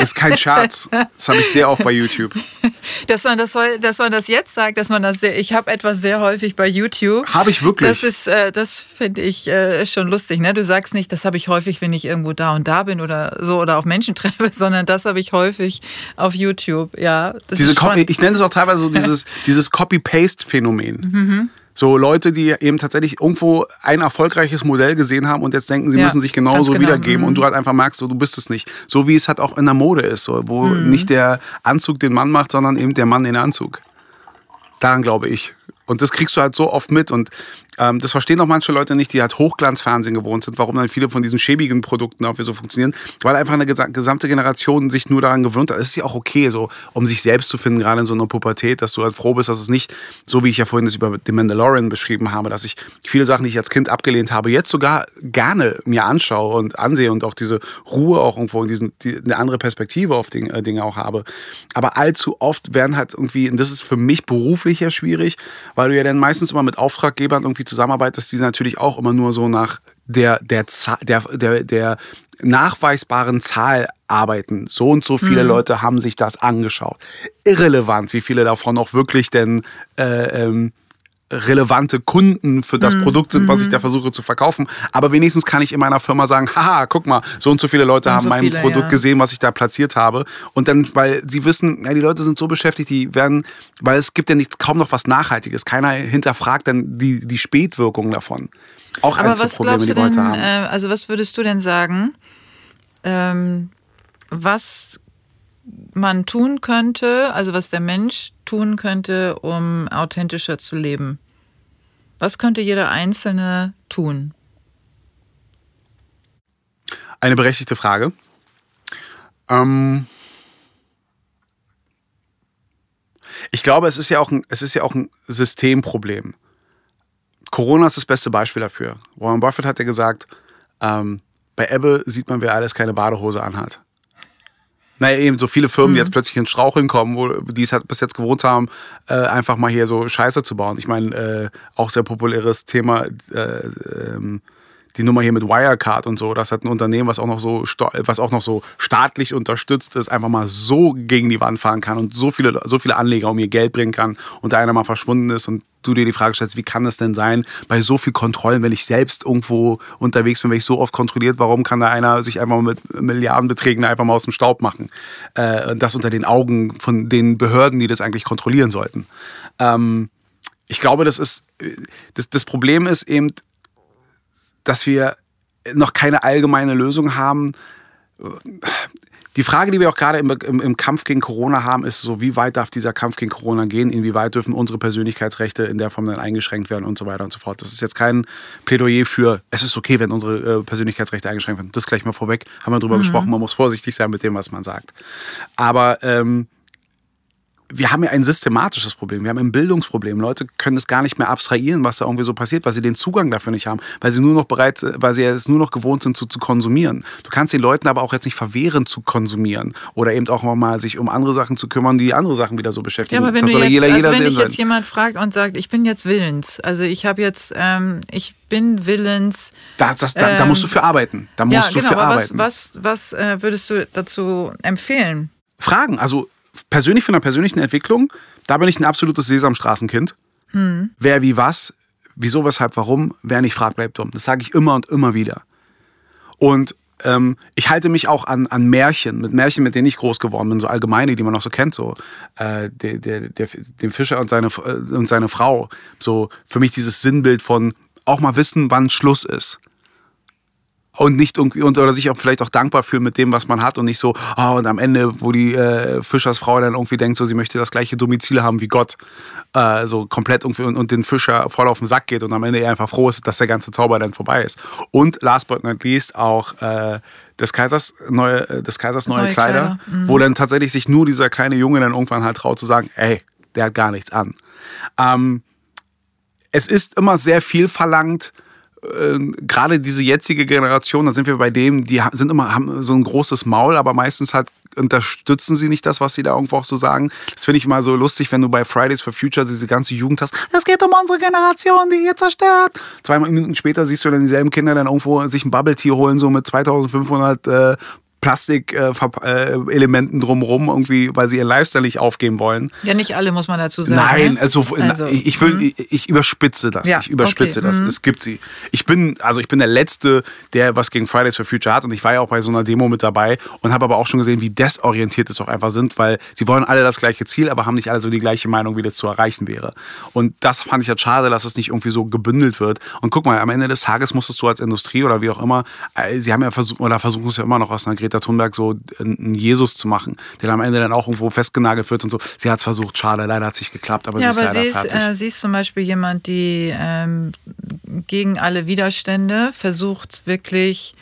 A: ist kein Scherz. Das habe ich sehr oft bei YouTube.
B: Dass man das, dass man das jetzt sagt, dass man das sehr, ich habe etwas sehr häufig bei YouTube.
A: Habe ich wirklich.
B: Das ist, äh, das finde ich äh, schon lustig. Ne? Du sagst nicht, das habe ich häufig, wenn ich irgendwo da und da bin oder so oder auf Menschen treffe, sondern das habe ich häufig auf YouTube. Ja,
A: Diese ich nenne es auch teilweise so dieses, dieses Copy-Paste-Phänomen. Mhm. So Leute, die eben tatsächlich irgendwo ein erfolgreiches Modell gesehen haben und jetzt denken, sie ja, müssen sich genauso genau. wiedergeben mhm. und du halt einfach merkst, so, du bist es nicht. So wie es halt auch in der Mode ist, so, wo mhm. nicht der Anzug den Mann macht, sondern eben der Mann den Anzug. Daran glaube ich. Und das kriegst du halt so oft mit. Und das verstehen auch manche Leute nicht, die halt Hochglanzfernsehen gewohnt sind, warum dann viele von diesen schäbigen Produkten auch so funktionieren. Weil einfach eine gesamte Generation sich nur daran gewöhnt hat. Es ist ja auch okay, so, um sich selbst zu finden, gerade in so einer Pubertät, dass du halt froh bist, dass es nicht, so wie ich ja vorhin das über The Mandalorian beschrieben habe, dass ich viele Sachen, die ich als Kind abgelehnt habe, jetzt sogar gerne mir anschaue und ansehe und auch diese Ruhe auch irgendwo in diesen, die, eine andere Perspektive auf Dinge, äh, Dinge auch habe. Aber allzu oft werden halt irgendwie, und das ist für mich beruflich ja schwierig, weil du ja dann meistens immer mit Auftraggebern irgendwie zusammenarbeitest, die natürlich auch immer nur so nach der, der, der, der, der nachweisbaren Zahl arbeiten. So und so viele mhm. Leute haben sich das angeschaut. Irrelevant, wie viele davon auch wirklich denn äh, ähm, relevante Kunden für das mhm. Produkt sind, was ich da mhm. versuche zu verkaufen. Aber wenigstens kann ich in meiner Firma sagen, haha, guck mal, so und so viele Leute so haben so mein viele, Produkt ja. gesehen, was ich da platziert habe. Und dann, weil sie wissen, ja, die Leute sind so beschäftigt, die werden, weil es gibt ja nichts, kaum noch was Nachhaltiges. Keiner hinterfragt dann die, die Spätwirkung davon. Auch
B: Aber der Probleme, die Leute haben. Äh, also was würdest du denn sagen? Ähm, was man tun könnte, also was der Mensch tun könnte, um authentischer zu leben? Was könnte jeder Einzelne tun?
A: Eine berechtigte Frage. Ähm ich glaube, es ist, ja auch ein, es ist ja auch ein Systemproblem. Corona ist das beste Beispiel dafür. Warren Buffett hat ja gesagt, ähm, bei Ebbe sieht man, wer alles keine Badehose anhat naja, eben so viele Firmen, mhm. die jetzt plötzlich ins Straucheln kommen, wo, die es halt bis jetzt gewohnt haben, äh, einfach mal hier so Scheiße zu bauen. Ich meine, äh, auch sehr populäres Thema, äh, ähm, die Nummer hier mit Wirecard und so, das hat ein Unternehmen, was auch noch so was auch noch so staatlich unterstützt ist, einfach mal so gegen die Wand fahren kann und so viele so viele Anleger um ihr Geld bringen kann und da einer mal verschwunden ist und du dir die Frage stellst, wie kann das denn sein bei so viel Kontrollen, wenn ich selbst irgendwo unterwegs bin, wenn ich so oft kontrolliert, warum kann da einer sich einfach mit Milliardenbeträgen einfach mal aus dem Staub machen? Äh, das unter den Augen von den Behörden, die das eigentlich kontrollieren sollten. Ähm, ich glaube, das ist das, das Problem ist eben, dass wir noch keine allgemeine Lösung haben. Die Frage, die wir auch gerade im, im, im, Kampf gegen Corona haben, ist so, wie weit darf dieser Kampf gegen Corona gehen? Inwieweit dürfen unsere Persönlichkeitsrechte in der Form dann eingeschränkt werden und so weiter und so fort? Das ist jetzt kein Plädoyer für, es ist okay, wenn unsere äh, Persönlichkeitsrechte eingeschränkt werden. Das gleich mal vorweg, haben wir darüber mhm. gesprochen, man muss vorsichtig sein mit dem, was man sagt. Aber ähm, wir haben ja ein systematisches Problem. Wir haben ein Bildungsproblem. Leute können es gar nicht mehr abstrahieren, was da irgendwie so passiert, weil sie den Zugang dafür nicht haben, weil sie nur noch bereit, weil sie es nur noch gewohnt sind zu, zu konsumieren. Du kannst den Leuten aber auch jetzt nicht verwehren zu konsumieren oder eben auch mal sich um andere Sachen zu kümmern, die andere Sachen wieder so beschäftigen.
B: Ja, aber wenn, das du jetzt, jeder, also jeder wenn dich jetzt jemand fragt und sagt, ich bin jetzt willens, also ich habe jetzt, ähm, ich bin willens.
A: Da, das, da, ähm, da, musst du für arbeiten. Da musst ja,
B: genau,
A: du für arbeiten.
B: Was, was, was äh, würdest du dazu empfehlen?
A: Fragen. Also persönlich von der persönlichen Entwicklung, da bin ich ein absolutes Sesamstraßenkind. Hm. Wer wie was, wieso, weshalb, warum, wer nicht fragt, bleibt dumm. Das sage ich immer und immer wieder. Und ähm, ich halte mich auch an, an Märchen, mit Märchen, mit denen ich groß geworden bin, so allgemeine, die man noch so kennt, so äh, der, der, der, dem Fischer und seine, äh, und seine Frau. So für mich dieses Sinnbild von auch mal wissen, wann Schluss ist und nicht irgendwie oder sich auch vielleicht auch dankbar fühlen mit dem, was man hat und nicht so, oh, und am Ende, wo die äh, Fischersfrau dann irgendwie denkt, so sie möchte das gleiche Domizil haben wie Gott, äh, so komplett irgendwie und, und, den Fischer voll auf den Sack geht und am Ende er einfach froh ist, dass der ganze Zauber dann vorbei ist. Und last but not least auch äh, des Kaisers neue, äh, des Kaisers neue, neue Kleider, Kleider. Mhm. wo dann tatsächlich sich nur dieser kleine Junge dann irgendwann halt traut zu sagen, ey, der hat gar nichts an. Ähm, es ist immer sehr viel verlangt, äh, gerade diese jetzige Generation, da sind wir bei dem, die sind immer, haben so ein großes Maul, aber meistens halt unterstützen sie nicht das, was sie da irgendwo auch so sagen. Das finde ich mal so lustig, wenn du bei Fridays for Future diese ganze Jugend hast. Es geht um unsere Generation, die ihr zerstört. Zwei Minuten später siehst du dann dieselben Kinder dann irgendwo sich ein Bubble Tea holen, so mit 2500 äh, Plastikelementen äh, drumherum, irgendwie, weil sie ihren Lifestyle nicht aufgeben wollen.
B: Ja, nicht alle, muss man dazu sagen.
A: Nein, ne? also, also ich will, mhm. ich überspitze das. Ja, ich überspitze okay. das. Mhm. Es gibt sie. Ich bin, also ich bin der Letzte, der was gegen Fridays for Future hat und ich war ja auch bei so einer Demo mit dabei und habe aber auch schon gesehen, wie desorientiert es auch einfach sind, weil sie wollen alle das gleiche Ziel, aber haben nicht alle so die gleiche Meinung, wie das zu erreichen wäre. Und das fand ich halt schade, dass es nicht irgendwie so gebündelt wird. Und guck mal, am Ende des Tages musstest du als Industrie oder wie auch immer, äh, sie haben ja versucht, oder versuchen es ja immer noch aus einer Greta Thunberg so einen Jesus zu machen, der am Ende dann auch irgendwo festgenagelt wird und so. Sie hat es versucht, schade, leider hat es nicht geklappt, aber ja, sie ist aber leider sie fertig.
B: Ist, äh, sie ist zum Beispiel jemand, die ähm, gegen alle Widerstände versucht, wirklich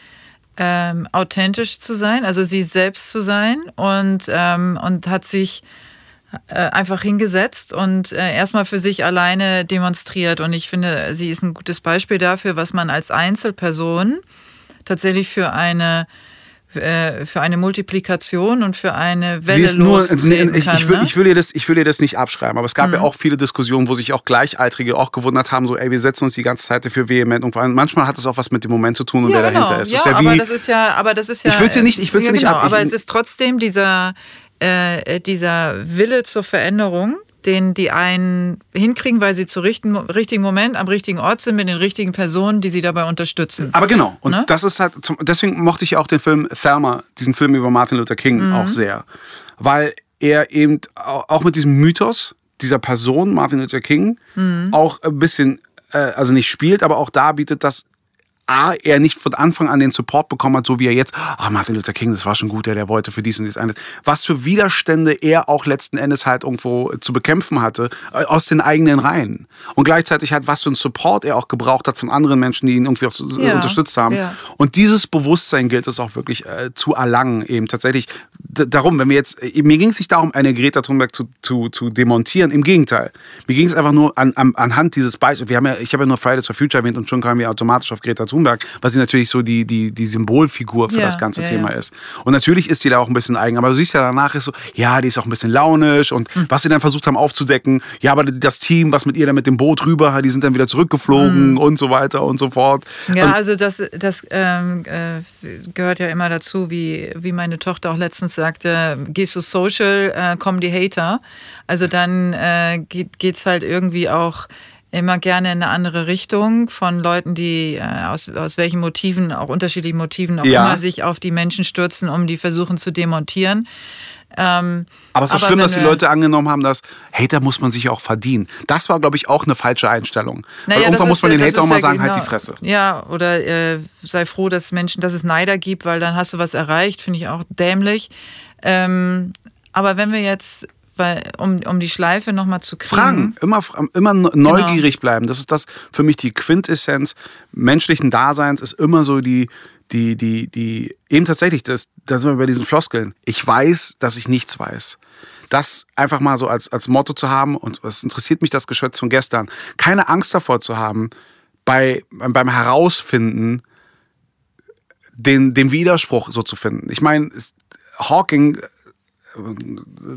B: ähm, authentisch zu sein, also sie selbst zu sein und, ähm, und hat sich äh, einfach hingesetzt und äh, erstmal für sich alleine demonstriert. Und ich finde, sie ist ein gutes Beispiel dafür, was man als Einzelperson tatsächlich für eine äh, für eine Multiplikation und für eine Welle ist nur, nee,
A: ich, kann, ich, will, ne? ich, will ihr das, ich will ihr das nicht abschreiben, aber es gab mhm. ja auch viele Diskussionen, wo sich auch Gleichaltrige auch gewundert haben, so ey, wir setzen uns die ganze Zeit dafür vehement und vor allem manchmal hat es auch was mit dem Moment zu tun und ja, wer genau. dahinter ist.
B: Ja,
A: ja
B: aber das ist ja, aber das ist ja.
A: Ich will sie nicht, ich will sie ja, nicht
B: genau, ab. Aber es ist trotzdem dieser äh, dieser Wille zur Veränderung, den die einen hinkriegen, weil sie zu richten, richtigen Moment am richtigen Ort sind mit den richtigen Personen, die sie dabei unterstützen.
A: Aber genau, und ne? das ist halt, zum, deswegen mochte ich auch den Film Thelma, diesen Film über Martin Luther King mhm. auch sehr, weil er eben auch mit diesem Mythos dieser Person, Martin Luther King, mhm. auch ein bisschen, äh, also nicht spielt, aber auch da bietet, dass A, er nicht von Anfang an den Support bekommen hat, so wie er jetzt, ah, Martin Luther King, das war schon gut, der, der wollte für dies und dies eines. Was für Widerstände er auch letzten Endes halt irgendwo zu bekämpfen hatte, äh, aus den eigenen Reihen. Und gleichzeitig halt, was für einen Support er auch gebraucht hat von anderen Menschen, die ihn irgendwie auch ja, unterstützt haben. Ja. Und dieses Bewusstsein gilt es auch wirklich äh, zu erlangen, eben tatsächlich. Darum, wenn wir jetzt, äh, mir ging es nicht darum, eine Greta Thunberg zu, zu, zu demontieren, im Gegenteil. Mir ging es einfach nur an, an, anhand dieses Beispiels, wir haben ja, ich habe ja nur Fridays for Future erwähnt und schon kamen wir automatisch auf Greta Thunberg Thunberg, was sie natürlich so die, die, die Symbolfigur für ja, das ganze ja, Thema ist. Und natürlich ist sie da auch ein bisschen eigen, aber du siehst ja danach ist so, ja, die ist auch ein bisschen launisch und mhm. was sie dann versucht haben aufzudecken, ja, aber das Team, was mit ihr dann mit dem Boot rüber, die sind dann wieder zurückgeflogen mhm. und so weiter und so fort.
B: Ja,
A: und
B: also das, das ähm, äh, gehört ja immer dazu, wie, wie meine Tochter auch letztens sagte, gehst du social, äh, kommen die Hater. Also dann äh, geht es halt irgendwie auch immer gerne in eine andere Richtung von Leuten, die äh, aus, aus welchen Motiven, auch unterschiedlichen Motiven auch ja. immer sich auf die Menschen stürzen, um die versuchen zu demontieren.
A: Ähm, aber es ist aber schlimm, dass die Leute angenommen haben, dass Hater muss man sich auch verdienen. Das war, glaube ich, auch eine falsche Einstellung. Naja, Weil irgendwann muss man den Hater auch mal sagen, genau, halt die Fresse.
B: Ja, oder äh, sei froh, dass Menschen, dass es Neider gibt, weil dann hast du was erreicht, finde ich auch dämlich. Ähm, aber wenn wir jetzt weil, um, um die Schleife nochmal zu kriegen.
A: Fragen, immer, immer neugierig genau. bleiben. Das ist das für mich die Quintessenz menschlichen Daseins, ist immer so die, die, die, die, eben tatsächlich, das, da sind wir bei diesen Floskeln. Ich weiß, dass ich nichts weiß. Das einfach mal so als, als Motto zu haben, und es interessiert mich das Geschwätz von gestern, keine Angst davor zu haben, bei, beim Herausfinden, den, den Widerspruch so zu finden. Ich meine, Hawking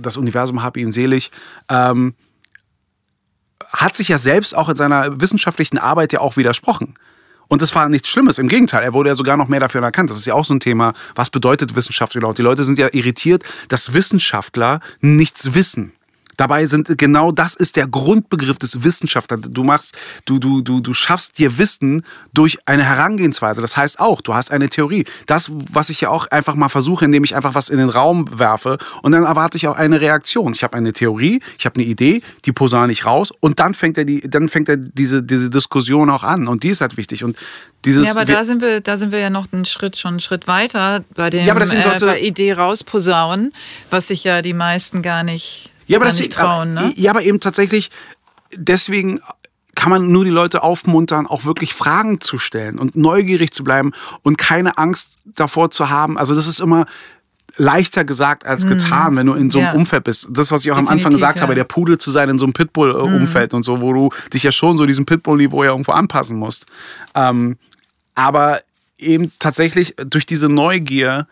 A: das Universum habe ihn selig, ähm, hat sich ja selbst auch in seiner wissenschaftlichen Arbeit ja auch widersprochen. Und das war nichts Schlimmes, im Gegenteil, er wurde ja sogar noch mehr dafür erkannt. Das ist ja auch so ein Thema, was bedeutet Wissenschaft überhaupt? Die Leute sind ja irritiert, dass Wissenschaftler nichts wissen. Dabei sind genau das ist der Grundbegriff des Wissenschaftlers. Du machst, du, du, du, du schaffst dir Wissen durch eine Herangehensweise. Das heißt auch, du hast eine Theorie. Das, was ich ja auch einfach mal versuche, indem ich einfach was in den Raum werfe und dann erwarte ich auch eine Reaktion. Ich habe eine Theorie, ich habe eine Idee, die posaune ich raus und dann fängt er die, dann fängt er diese, diese Diskussion auch an und die ist halt wichtig. Und dieses,
B: ja, aber da sind wir, da sind wir ja noch einen Schritt schon einen Schritt weiter bei dem ja, äh, bei Idee rausposaunen, was sich ja die meisten gar nicht
A: ja, aber, das, nicht trauen, ne? ja, aber eben tatsächlich, deswegen kann man nur die Leute aufmuntern, auch wirklich Fragen zu stellen und neugierig zu bleiben und keine Angst davor zu haben. Also das ist immer leichter gesagt als getan, mm. wenn du in so einem ja. Umfeld bist. Das, was ich auch Definitiv, am Anfang gesagt ja. habe, der Pudel zu sein in so einem Pitbull-Umfeld mm. und so, wo du dich ja schon so diesem Pitbull-Niveau ja irgendwo anpassen musst. Ähm, aber eben tatsächlich durch diese Neugier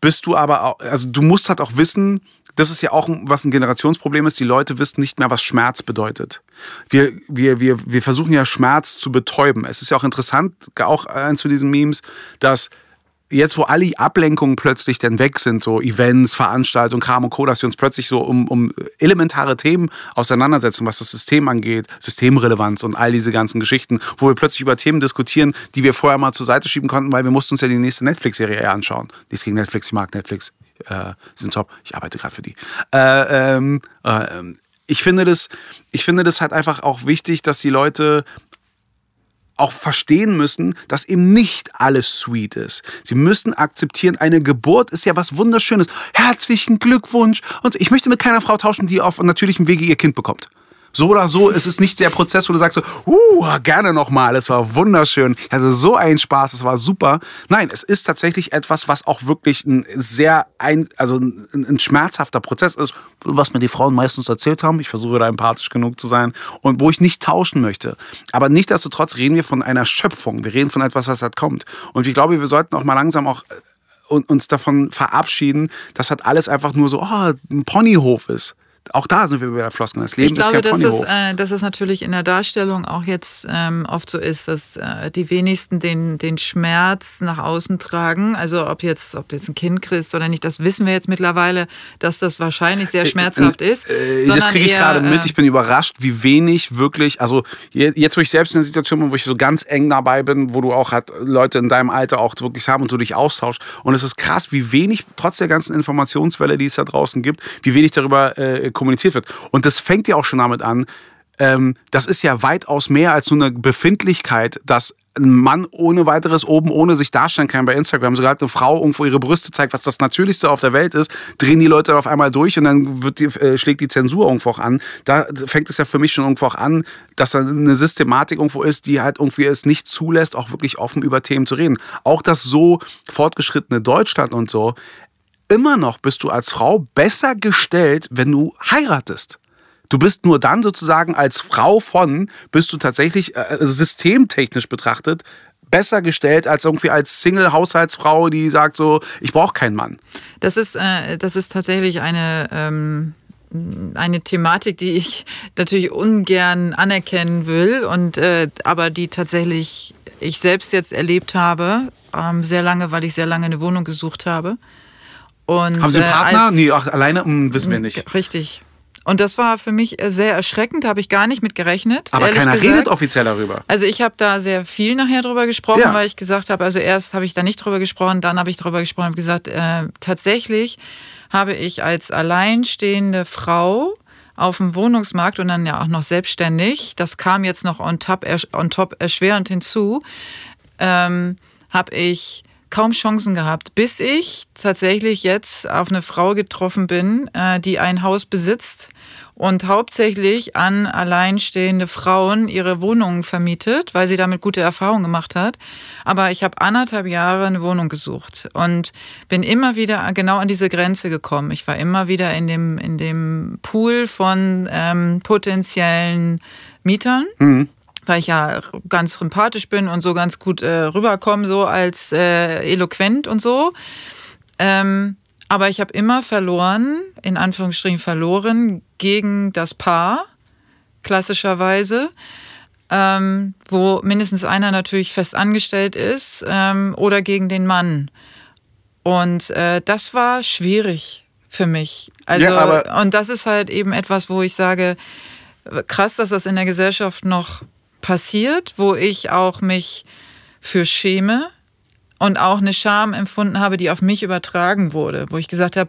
A: bist du aber auch, also du musst halt auch wissen, das ist ja auch was ein Generationsproblem ist. Die Leute wissen nicht mehr, was Schmerz bedeutet. Wir, wir, wir, wir versuchen ja Schmerz zu betäuben. Es ist ja auch interessant, auch eins von diesen Memes, dass jetzt, wo alle Ablenkungen plötzlich dann weg sind, so Events, Veranstaltungen, Kram und Co., dass wir uns plötzlich so um, um elementare Themen auseinandersetzen, was das System angeht, Systemrelevanz und all diese ganzen Geschichten, wo wir plötzlich über Themen diskutieren, die wir vorher mal zur Seite schieben konnten, weil wir mussten uns ja die nächste Netflix-Serie anschauen. Nichts gegen Netflix, ich mag Netflix, äh, sind top, ich arbeite gerade für die. Äh, ähm, äh, ich finde das, ich finde das halt einfach auch wichtig, dass die Leute auch verstehen müssen, dass eben nicht alles sweet ist. Sie müssen akzeptieren, eine Geburt ist ja was Wunderschönes. Herzlichen Glückwunsch. Und ich möchte mit keiner Frau tauschen, die auf natürlichem Wege ihr Kind bekommt so oder so ist es nicht der Prozess, wo du sagst so, uh, gerne nochmal, es war wunderschön, ich hatte so einen Spaß, es war super. Nein, es ist tatsächlich etwas, was auch wirklich ein sehr, ein, also ein, ein schmerzhafter Prozess ist, was mir die Frauen meistens erzählt haben. Ich versuche da empathisch genug zu sein und wo ich nicht tauschen möchte. Aber nichtsdestotrotz reden wir von einer Schöpfung. Wir reden von etwas, was halt kommt. Und ich glaube, wir sollten auch mal langsam auch äh, uns davon verabschieden, dass halt alles einfach nur so oh, ein Ponyhof ist auch da sind wir bei der Floskel. Das Leben
B: ich glaube,
A: ist kein
B: dass es, äh, dass es natürlich in der Darstellung auch jetzt ähm, oft so ist, dass äh, die wenigsten den, den Schmerz nach außen tragen. Also ob jetzt, ob du jetzt ein Kind kriegst oder nicht, das wissen wir jetzt mittlerweile, dass das wahrscheinlich sehr äh, schmerzhaft äh, ist.
A: das kriege ich eher, gerade mit. Äh, ich bin überrascht, wie wenig wirklich, also jetzt, wo ich selbst in der Situation bin, wo ich so ganz eng dabei bin, wo du auch halt Leute in deinem Alter auch wirklich haben und du dich austauschst. Und es ist krass, wie wenig, trotz der ganzen Informationswelle, die es da draußen gibt, wie wenig darüber äh, kommuniziert wird. Und das fängt ja auch schon damit an, ähm, das ist ja weitaus mehr als nur eine Befindlichkeit, dass ein Mann ohne weiteres oben ohne sich darstellen kann bei Instagram. Sogar eine Frau irgendwo ihre Brüste zeigt, was das Natürlichste auf der Welt ist, drehen die Leute auf einmal durch und dann die, äh, schlägt die Zensur irgendwo auch an. Da fängt es ja für mich schon irgendwo auch an, dass da eine Systematik irgendwo ist, die halt irgendwie es nicht zulässt, auch wirklich offen über Themen zu reden. Auch das so fortgeschrittene Deutschland und so, immer noch bist du als Frau besser gestellt, wenn du heiratest. Du bist nur dann sozusagen als Frau von, bist du tatsächlich äh, systemtechnisch betrachtet besser gestellt als irgendwie als Single-Haushaltsfrau, die sagt so, ich brauche keinen Mann.
B: Das ist, äh, das ist tatsächlich eine, ähm, eine Thematik, die ich natürlich ungern anerkennen will, und, äh, aber die tatsächlich ich selbst jetzt erlebt habe, ähm, sehr lange, weil ich sehr lange eine Wohnung gesucht habe.
A: Und, Haben Sie einen äh, Partner? Als, nee, ach, alleine hm, wissen wir nicht.
B: Richtig. Und das war für mich äh, sehr erschreckend, da habe ich gar nicht mit gerechnet.
A: Aber keiner gesagt. redet offiziell darüber.
B: Also ich habe da sehr viel nachher drüber gesprochen, ja. weil ich gesagt habe, also erst habe ich da nicht drüber gesprochen, dann habe ich drüber gesprochen und gesagt, äh, tatsächlich habe ich als alleinstehende Frau auf dem Wohnungsmarkt und dann ja auch noch selbstständig, das kam jetzt noch on top, on top erschwerend hinzu, ähm, habe ich kaum Chancen gehabt, bis ich tatsächlich jetzt auf eine Frau getroffen bin, äh, die ein Haus besitzt und hauptsächlich an alleinstehende Frauen ihre Wohnungen vermietet, weil sie damit gute Erfahrungen gemacht hat. Aber ich habe anderthalb Jahre eine Wohnung gesucht und bin immer wieder genau an diese Grenze gekommen. Ich war immer wieder in dem, in dem Pool von ähm, potenziellen Mietern. Mhm weil ich ja ganz sympathisch bin und so ganz gut äh, rüberkomme, so als äh, eloquent und so. Ähm, aber ich habe immer verloren, in Anführungsstrichen verloren, gegen das Paar, klassischerweise, ähm, wo mindestens einer natürlich fest angestellt ist, ähm, oder gegen den Mann. Und äh, das war schwierig für mich. Also, ja, und das ist halt eben etwas, wo ich sage, krass, dass das in der Gesellschaft noch passiert, wo ich auch mich für schäme und auch eine Scham empfunden habe, die auf mich übertragen wurde, wo ich gesagt habe,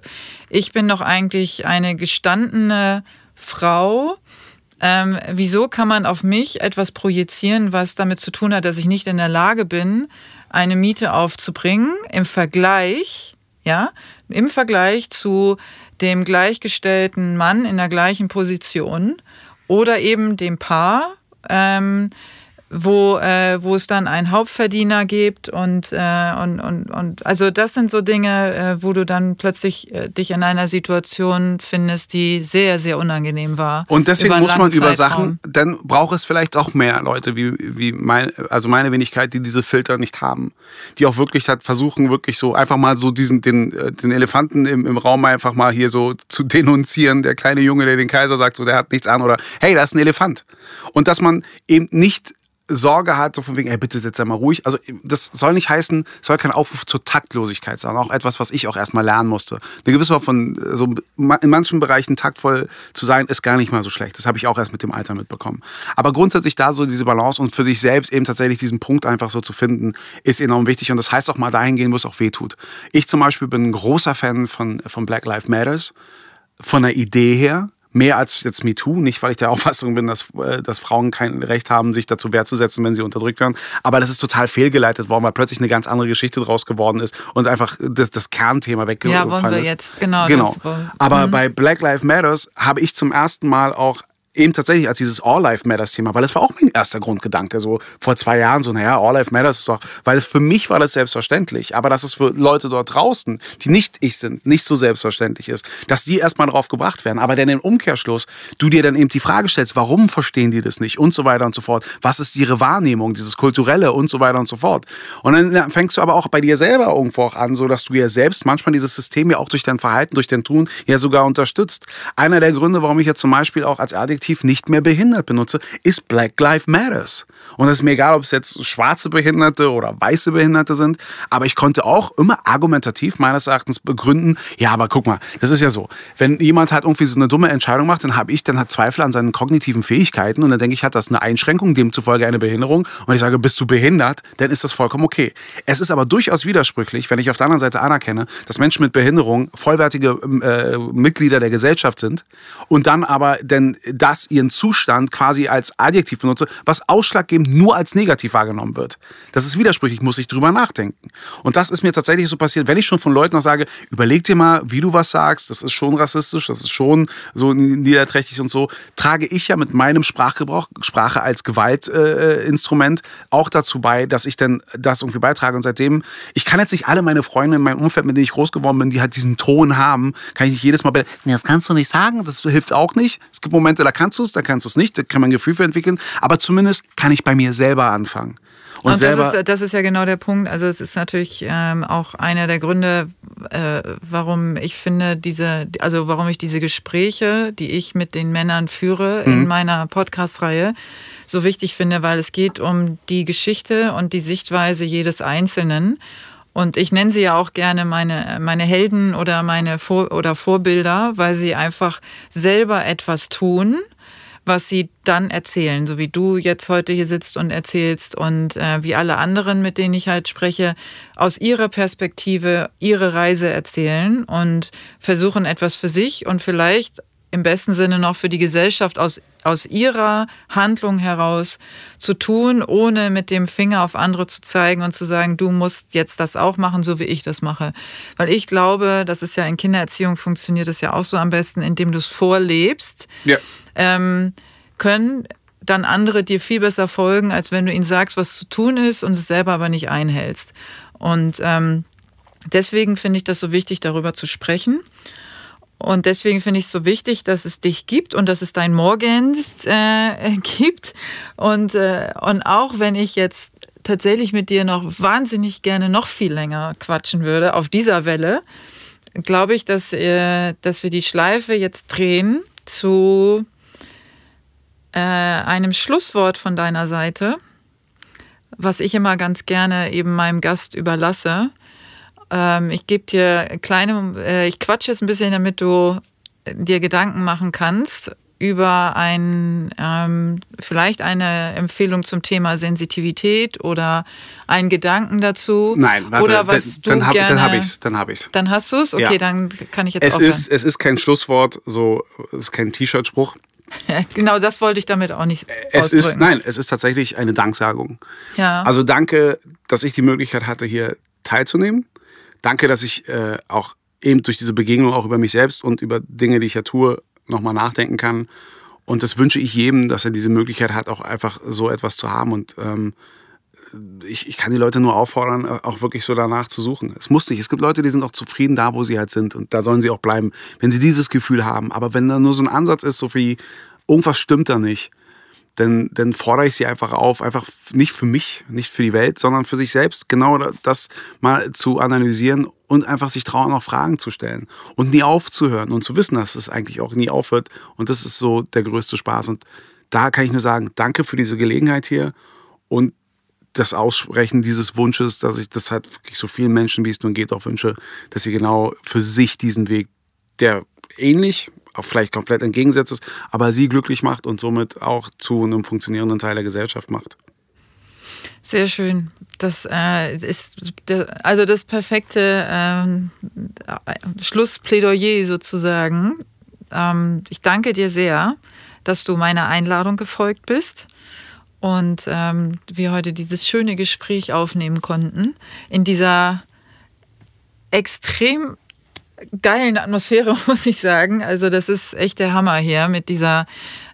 B: ich bin doch eigentlich eine gestandene Frau. Ähm, wieso kann man auf mich etwas projizieren, was damit zu tun hat, dass ich nicht in der Lage bin, eine Miete aufzubringen im Vergleich, ja, im Vergleich zu dem gleichgestellten Mann in der gleichen Position oder eben dem Paar, ähm, wo, äh, wo es dann einen Hauptverdiener gibt und, äh, und, und, und also das sind so Dinge, äh, wo du dann plötzlich äh, dich in einer Situation findest, die sehr, sehr unangenehm war.
A: Und deswegen muss man über Sachen, dann braucht es vielleicht auch mehr Leute wie, wie mein, also meine Wenigkeit, die diese Filter nicht haben. Die auch wirklich halt versuchen, wirklich so einfach mal so diesen, den, äh, den Elefanten im, im Raum einfach mal hier so zu denunzieren. Der kleine Junge, der den Kaiser sagt, so der hat nichts an oder hey, da ist ein Elefant. Und dass man eben nicht Sorge hat, so von wegen, ey, bitte setz mal ruhig. Also das soll nicht heißen, soll kein Aufruf zur Taktlosigkeit sein. Auch etwas, was ich auch erstmal lernen musste. Eine gewisse Form von, so in manchen Bereichen taktvoll zu sein, ist gar nicht mal so schlecht. Das habe ich auch erst mit dem Alter mitbekommen. Aber grundsätzlich da so diese Balance und für sich selbst eben tatsächlich diesen Punkt einfach so zu finden, ist enorm wichtig. Und das heißt auch mal dahin gehen, wo es auch weh tut. Ich zum Beispiel bin ein großer Fan von, von Black Lives Matters. Von der Idee her, mehr als jetzt MeToo. Nicht, weil ich der Auffassung bin, dass, äh, dass Frauen kein Recht haben, sich dazu wehrzusetzen, wenn sie unterdrückt werden. Aber das ist total fehlgeleitet worden, weil plötzlich eine ganz andere Geschichte draus geworden ist und einfach das, das Kernthema weggefallen
B: ist. Ja, wollen wir jetzt, genau.
A: genau. Aber mhm. bei Black Lives Matters habe ich zum ersten Mal auch eben tatsächlich als dieses All Life Matters Thema, weil das war auch mein erster Grundgedanke, so vor zwei Jahren, so, naja, All Life Matters ist doch, weil für mich war das selbstverständlich, aber dass es für Leute dort draußen, die nicht ich sind, nicht so selbstverständlich ist, dass die erstmal drauf gebracht werden, aber dann im Umkehrschluss du dir dann eben die Frage stellst, warum verstehen die das nicht und so weiter und so fort, was ist ihre Wahrnehmung, dieses Kulturelle und so weiter und so fort. Und dann fängst du aber auch bei dir selber irgendwo auch an, so dass du ja selbst manchmal dieses System ja auch durch dein Verhalten, durch dein Tun ja sogar unterstützt. Einer der Gründe, warum ich jetzt zum Beispiel auch als Adjektiv Adjektiv nicht mehr behindert benutze, ist Black Lives Matters. Und es ist mir egal, ob es jetzt schwarze Behinderte oder weiße Behinderte sind, aber ich konnte auch immer argumentativ meines Erachtens begründen, ja, aber guck mal, das ist ja so, wenn jemand halt irgendwie so eine dumme Entscheidung macht, dann habe ich dann halt Zweifel an seinen kognitiven Fähigkeiten und dann denke ich, hat das eine Einschränkung, demzufolge eine Behinderung und ich sage, bist du behindert, dann ist das vollkommen okay. Es ist aber durchaus widersprüchlich, wenn ich auf der anderen Seite anerkenne, dass Menschen mit Behinderung vollwertige äh, Mitglieder der Gesellschaft sind und dann aber denn das das ihren Zustand quasi als Adjektiv benutze, was ausschlaggebend nur als negativ wahrgenommen wird. Das ist widersprüchlich, muss ich drüber nachdenken. Und das ist mir tatsächlich so passiert, wenn ich schon von Leuten noch sage, überleg dir mal, wie du was sagst, das ist schon rassistisch, das ist schon so niederträchtig und so, trage ich ja mit meinem Sprachgebrauch, Sprache als Gewaltinstrument, äh, auch dazu bei, dass ich dann das irgendwie beitrage. Und seitdem, ich kann jetzt nicht alle meine Freunde in meinem Umfeld, mit denen ich groß geworden bin, die halt diesen Ton haben, kann ich nicht jedes Mal, nee, das kannst du nicht sagen, das hilft auch nicht. Es gibt Momente, da kann kannst du es, da kannst du es nicht, da kann man ein Gefühl für entwickeln, aber zumindest kann ich bei mir selber anfangen.
B: Und, und das, ist, das ist ja genau der Punkt. Also es ist natürlich ähm, auch einer der Gründe, äh, warum ich finde, diese, also warum ich diese Gespräche, die ich mit den Männern führe mhm. in meiner Podcast-Reihe, so wichtig finde, weil es geht um die Geschichte und die Sichtweise jedes Einzelnen. Und ich nenne sie ja auch gerne meine, meine Helden oder meine Vor oder Vorbilder, weil sie einfach selber etwas tun, was sie dann erzählen, so wie du jetzt heute hier sitzt und erzählst und äh, wie alle anderen, mit denen ich halt spreche, aus ihrer Perspektive ihre Reise erzählen und versuchen etwas für sich und vielleicht im besten Sinne noch für die Gesellschaft aus, aus ihrer Handlung heraus zu tun, ohne mit dem Finger auf andere zu zeigen und zu sagen, du musst jetzt das auch machen, so wie ich das mache. Weil ich glaube, das ist ja in Kindererziehung funktioniert es ja auch so am besten, indem du es vorlebst, ja. ähm, können dann andere dir viel besser folgen, als wenn du ihnen sagst, was zu tun ist und es selber aber nicht einhältst. Und ähm, deswegen finde ich das so wichtig, darüber zu sprechen. Und deswegen finde ich es so wichtig, dass es dich gibt und dass es dein Morgens äh, gibt. Und, äh, und auch wenn ich jetzt tatsächlich mit dir noch wahnsinnig gerne noch viel länger quatschen würde auf dieser Welle, glaube ich, dass, äh, dass wir die Schleife jetzt drehen zu äh, einem Schlusswort von deiner Seite, was ich immer ganz gerne eben meinem Gast überlasse. Ähm, ich gebe dir kleine, äh, ich quatsche jetzt ein bisschen, damit du dir Gedanken machen kannst über ein, ähm, vielleicht eine Empfehlung zum Thema Sensitivität oder einen Gedanken dazu.
A: Nein, warte,
B: oder was
A: dann,
B: dann
A: habe hab ich es. Dann habe ich's.
B: Dann hast du es? Okay, ja. dann kann ich jetzt
A: es ist Es ist kein Schlusswort, so, es ist kein T-Shirt-Spruch.
B: genau, das wollte ich damit auch nicht
A: es ausdrücken. Ist, nein, es ist tatsächlich eine Danksagung. Ja. Also danke, dass ich die Möglichkeit hatte, hier teilzunehmen danke, dass ich äh, auch eben durch diese Begegnung auch über mich selbst und über Dinge, die ich ja tue, nochmal nachdenken kann. Und das wünsche ich jedem, dass er diese Möglichkeit hat, auch einfach so etwas zu haben. Und ähm, ich, ich kann die Leute nur auffordern, auch wirklich so danach zu suchen. Es muss nicht. Es gibt Leute, die sind auch zufrieden da, wo sie halt sind. Und da sollen sie auch bleiben, wenn sie dieses Gefühl haben. Aber wenn da nur so ein Ansatz ist, so wie irgendwas stimmt da nicht, dann, dann fordere ich sie einfach auf, einfach nicht für mich, nicht für die Welt, sondern für sich selbst genau das mal zu analysieren und einfach sich trauen, auch Fragen zu stellen und nie aufzuhören und zu wissen, dass es eigentlich auch nie aufhört. Und das ist so der größte Spaß. Und da kann ich nur sagen, danke für diese Gelegenheit hier und das Aussprechen dieses Wunsches, dass ich das halt wirklich so vielen Menschen, wie es nun geht, auch wünsche, dass sie genau für sich diesen Weg, der ähnlich, auch vielleicht komplett entgegensetzt ist, aber sie glücklich macht und somit auch zu einem funktionierenden Teil der Gesellschaft macht.
B: Sehr schön. Das äh, ist also das perfekte ähm, Schlussplädoyer sozusagen. Ähm, ich danke dir sehr, dass du meiner Einladung gefolgt bist und ähm, wir heute dieses schöne Gespräch aufnehmen konnten in dieser extrem geilen Atmosphäre, muss ich sagen. Also das ist echt der Hammer hier mit dieser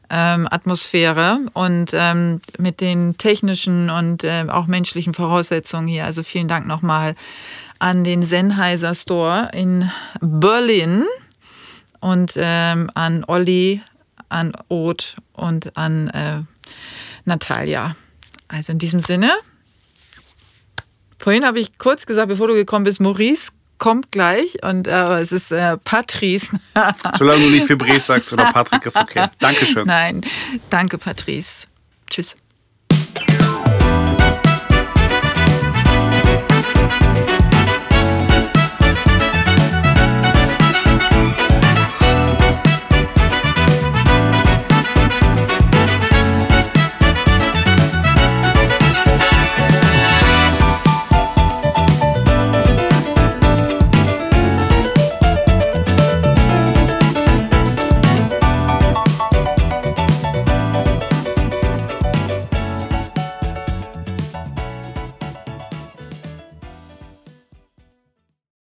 B: ähm, Atmosphäre und ähm, mit den technischen und äh, auch menschlichen Voraussetzungen hier. Also vielen Dank nochmal an den Sennheiser Store in Berlin und ähm, an Olli, an Oth und an äh, Natalia. Also in diesem Sinne, vorhin habe ich kurz gesagt, bevor du gekommen bist, Maurice kommt gleich und äh, es ist äh, Patrice.
A: Solange du nicht Febrés sagst oder Patrick ist okay. Dankeschön.
B: Nein, danke Patrice. Tschüss.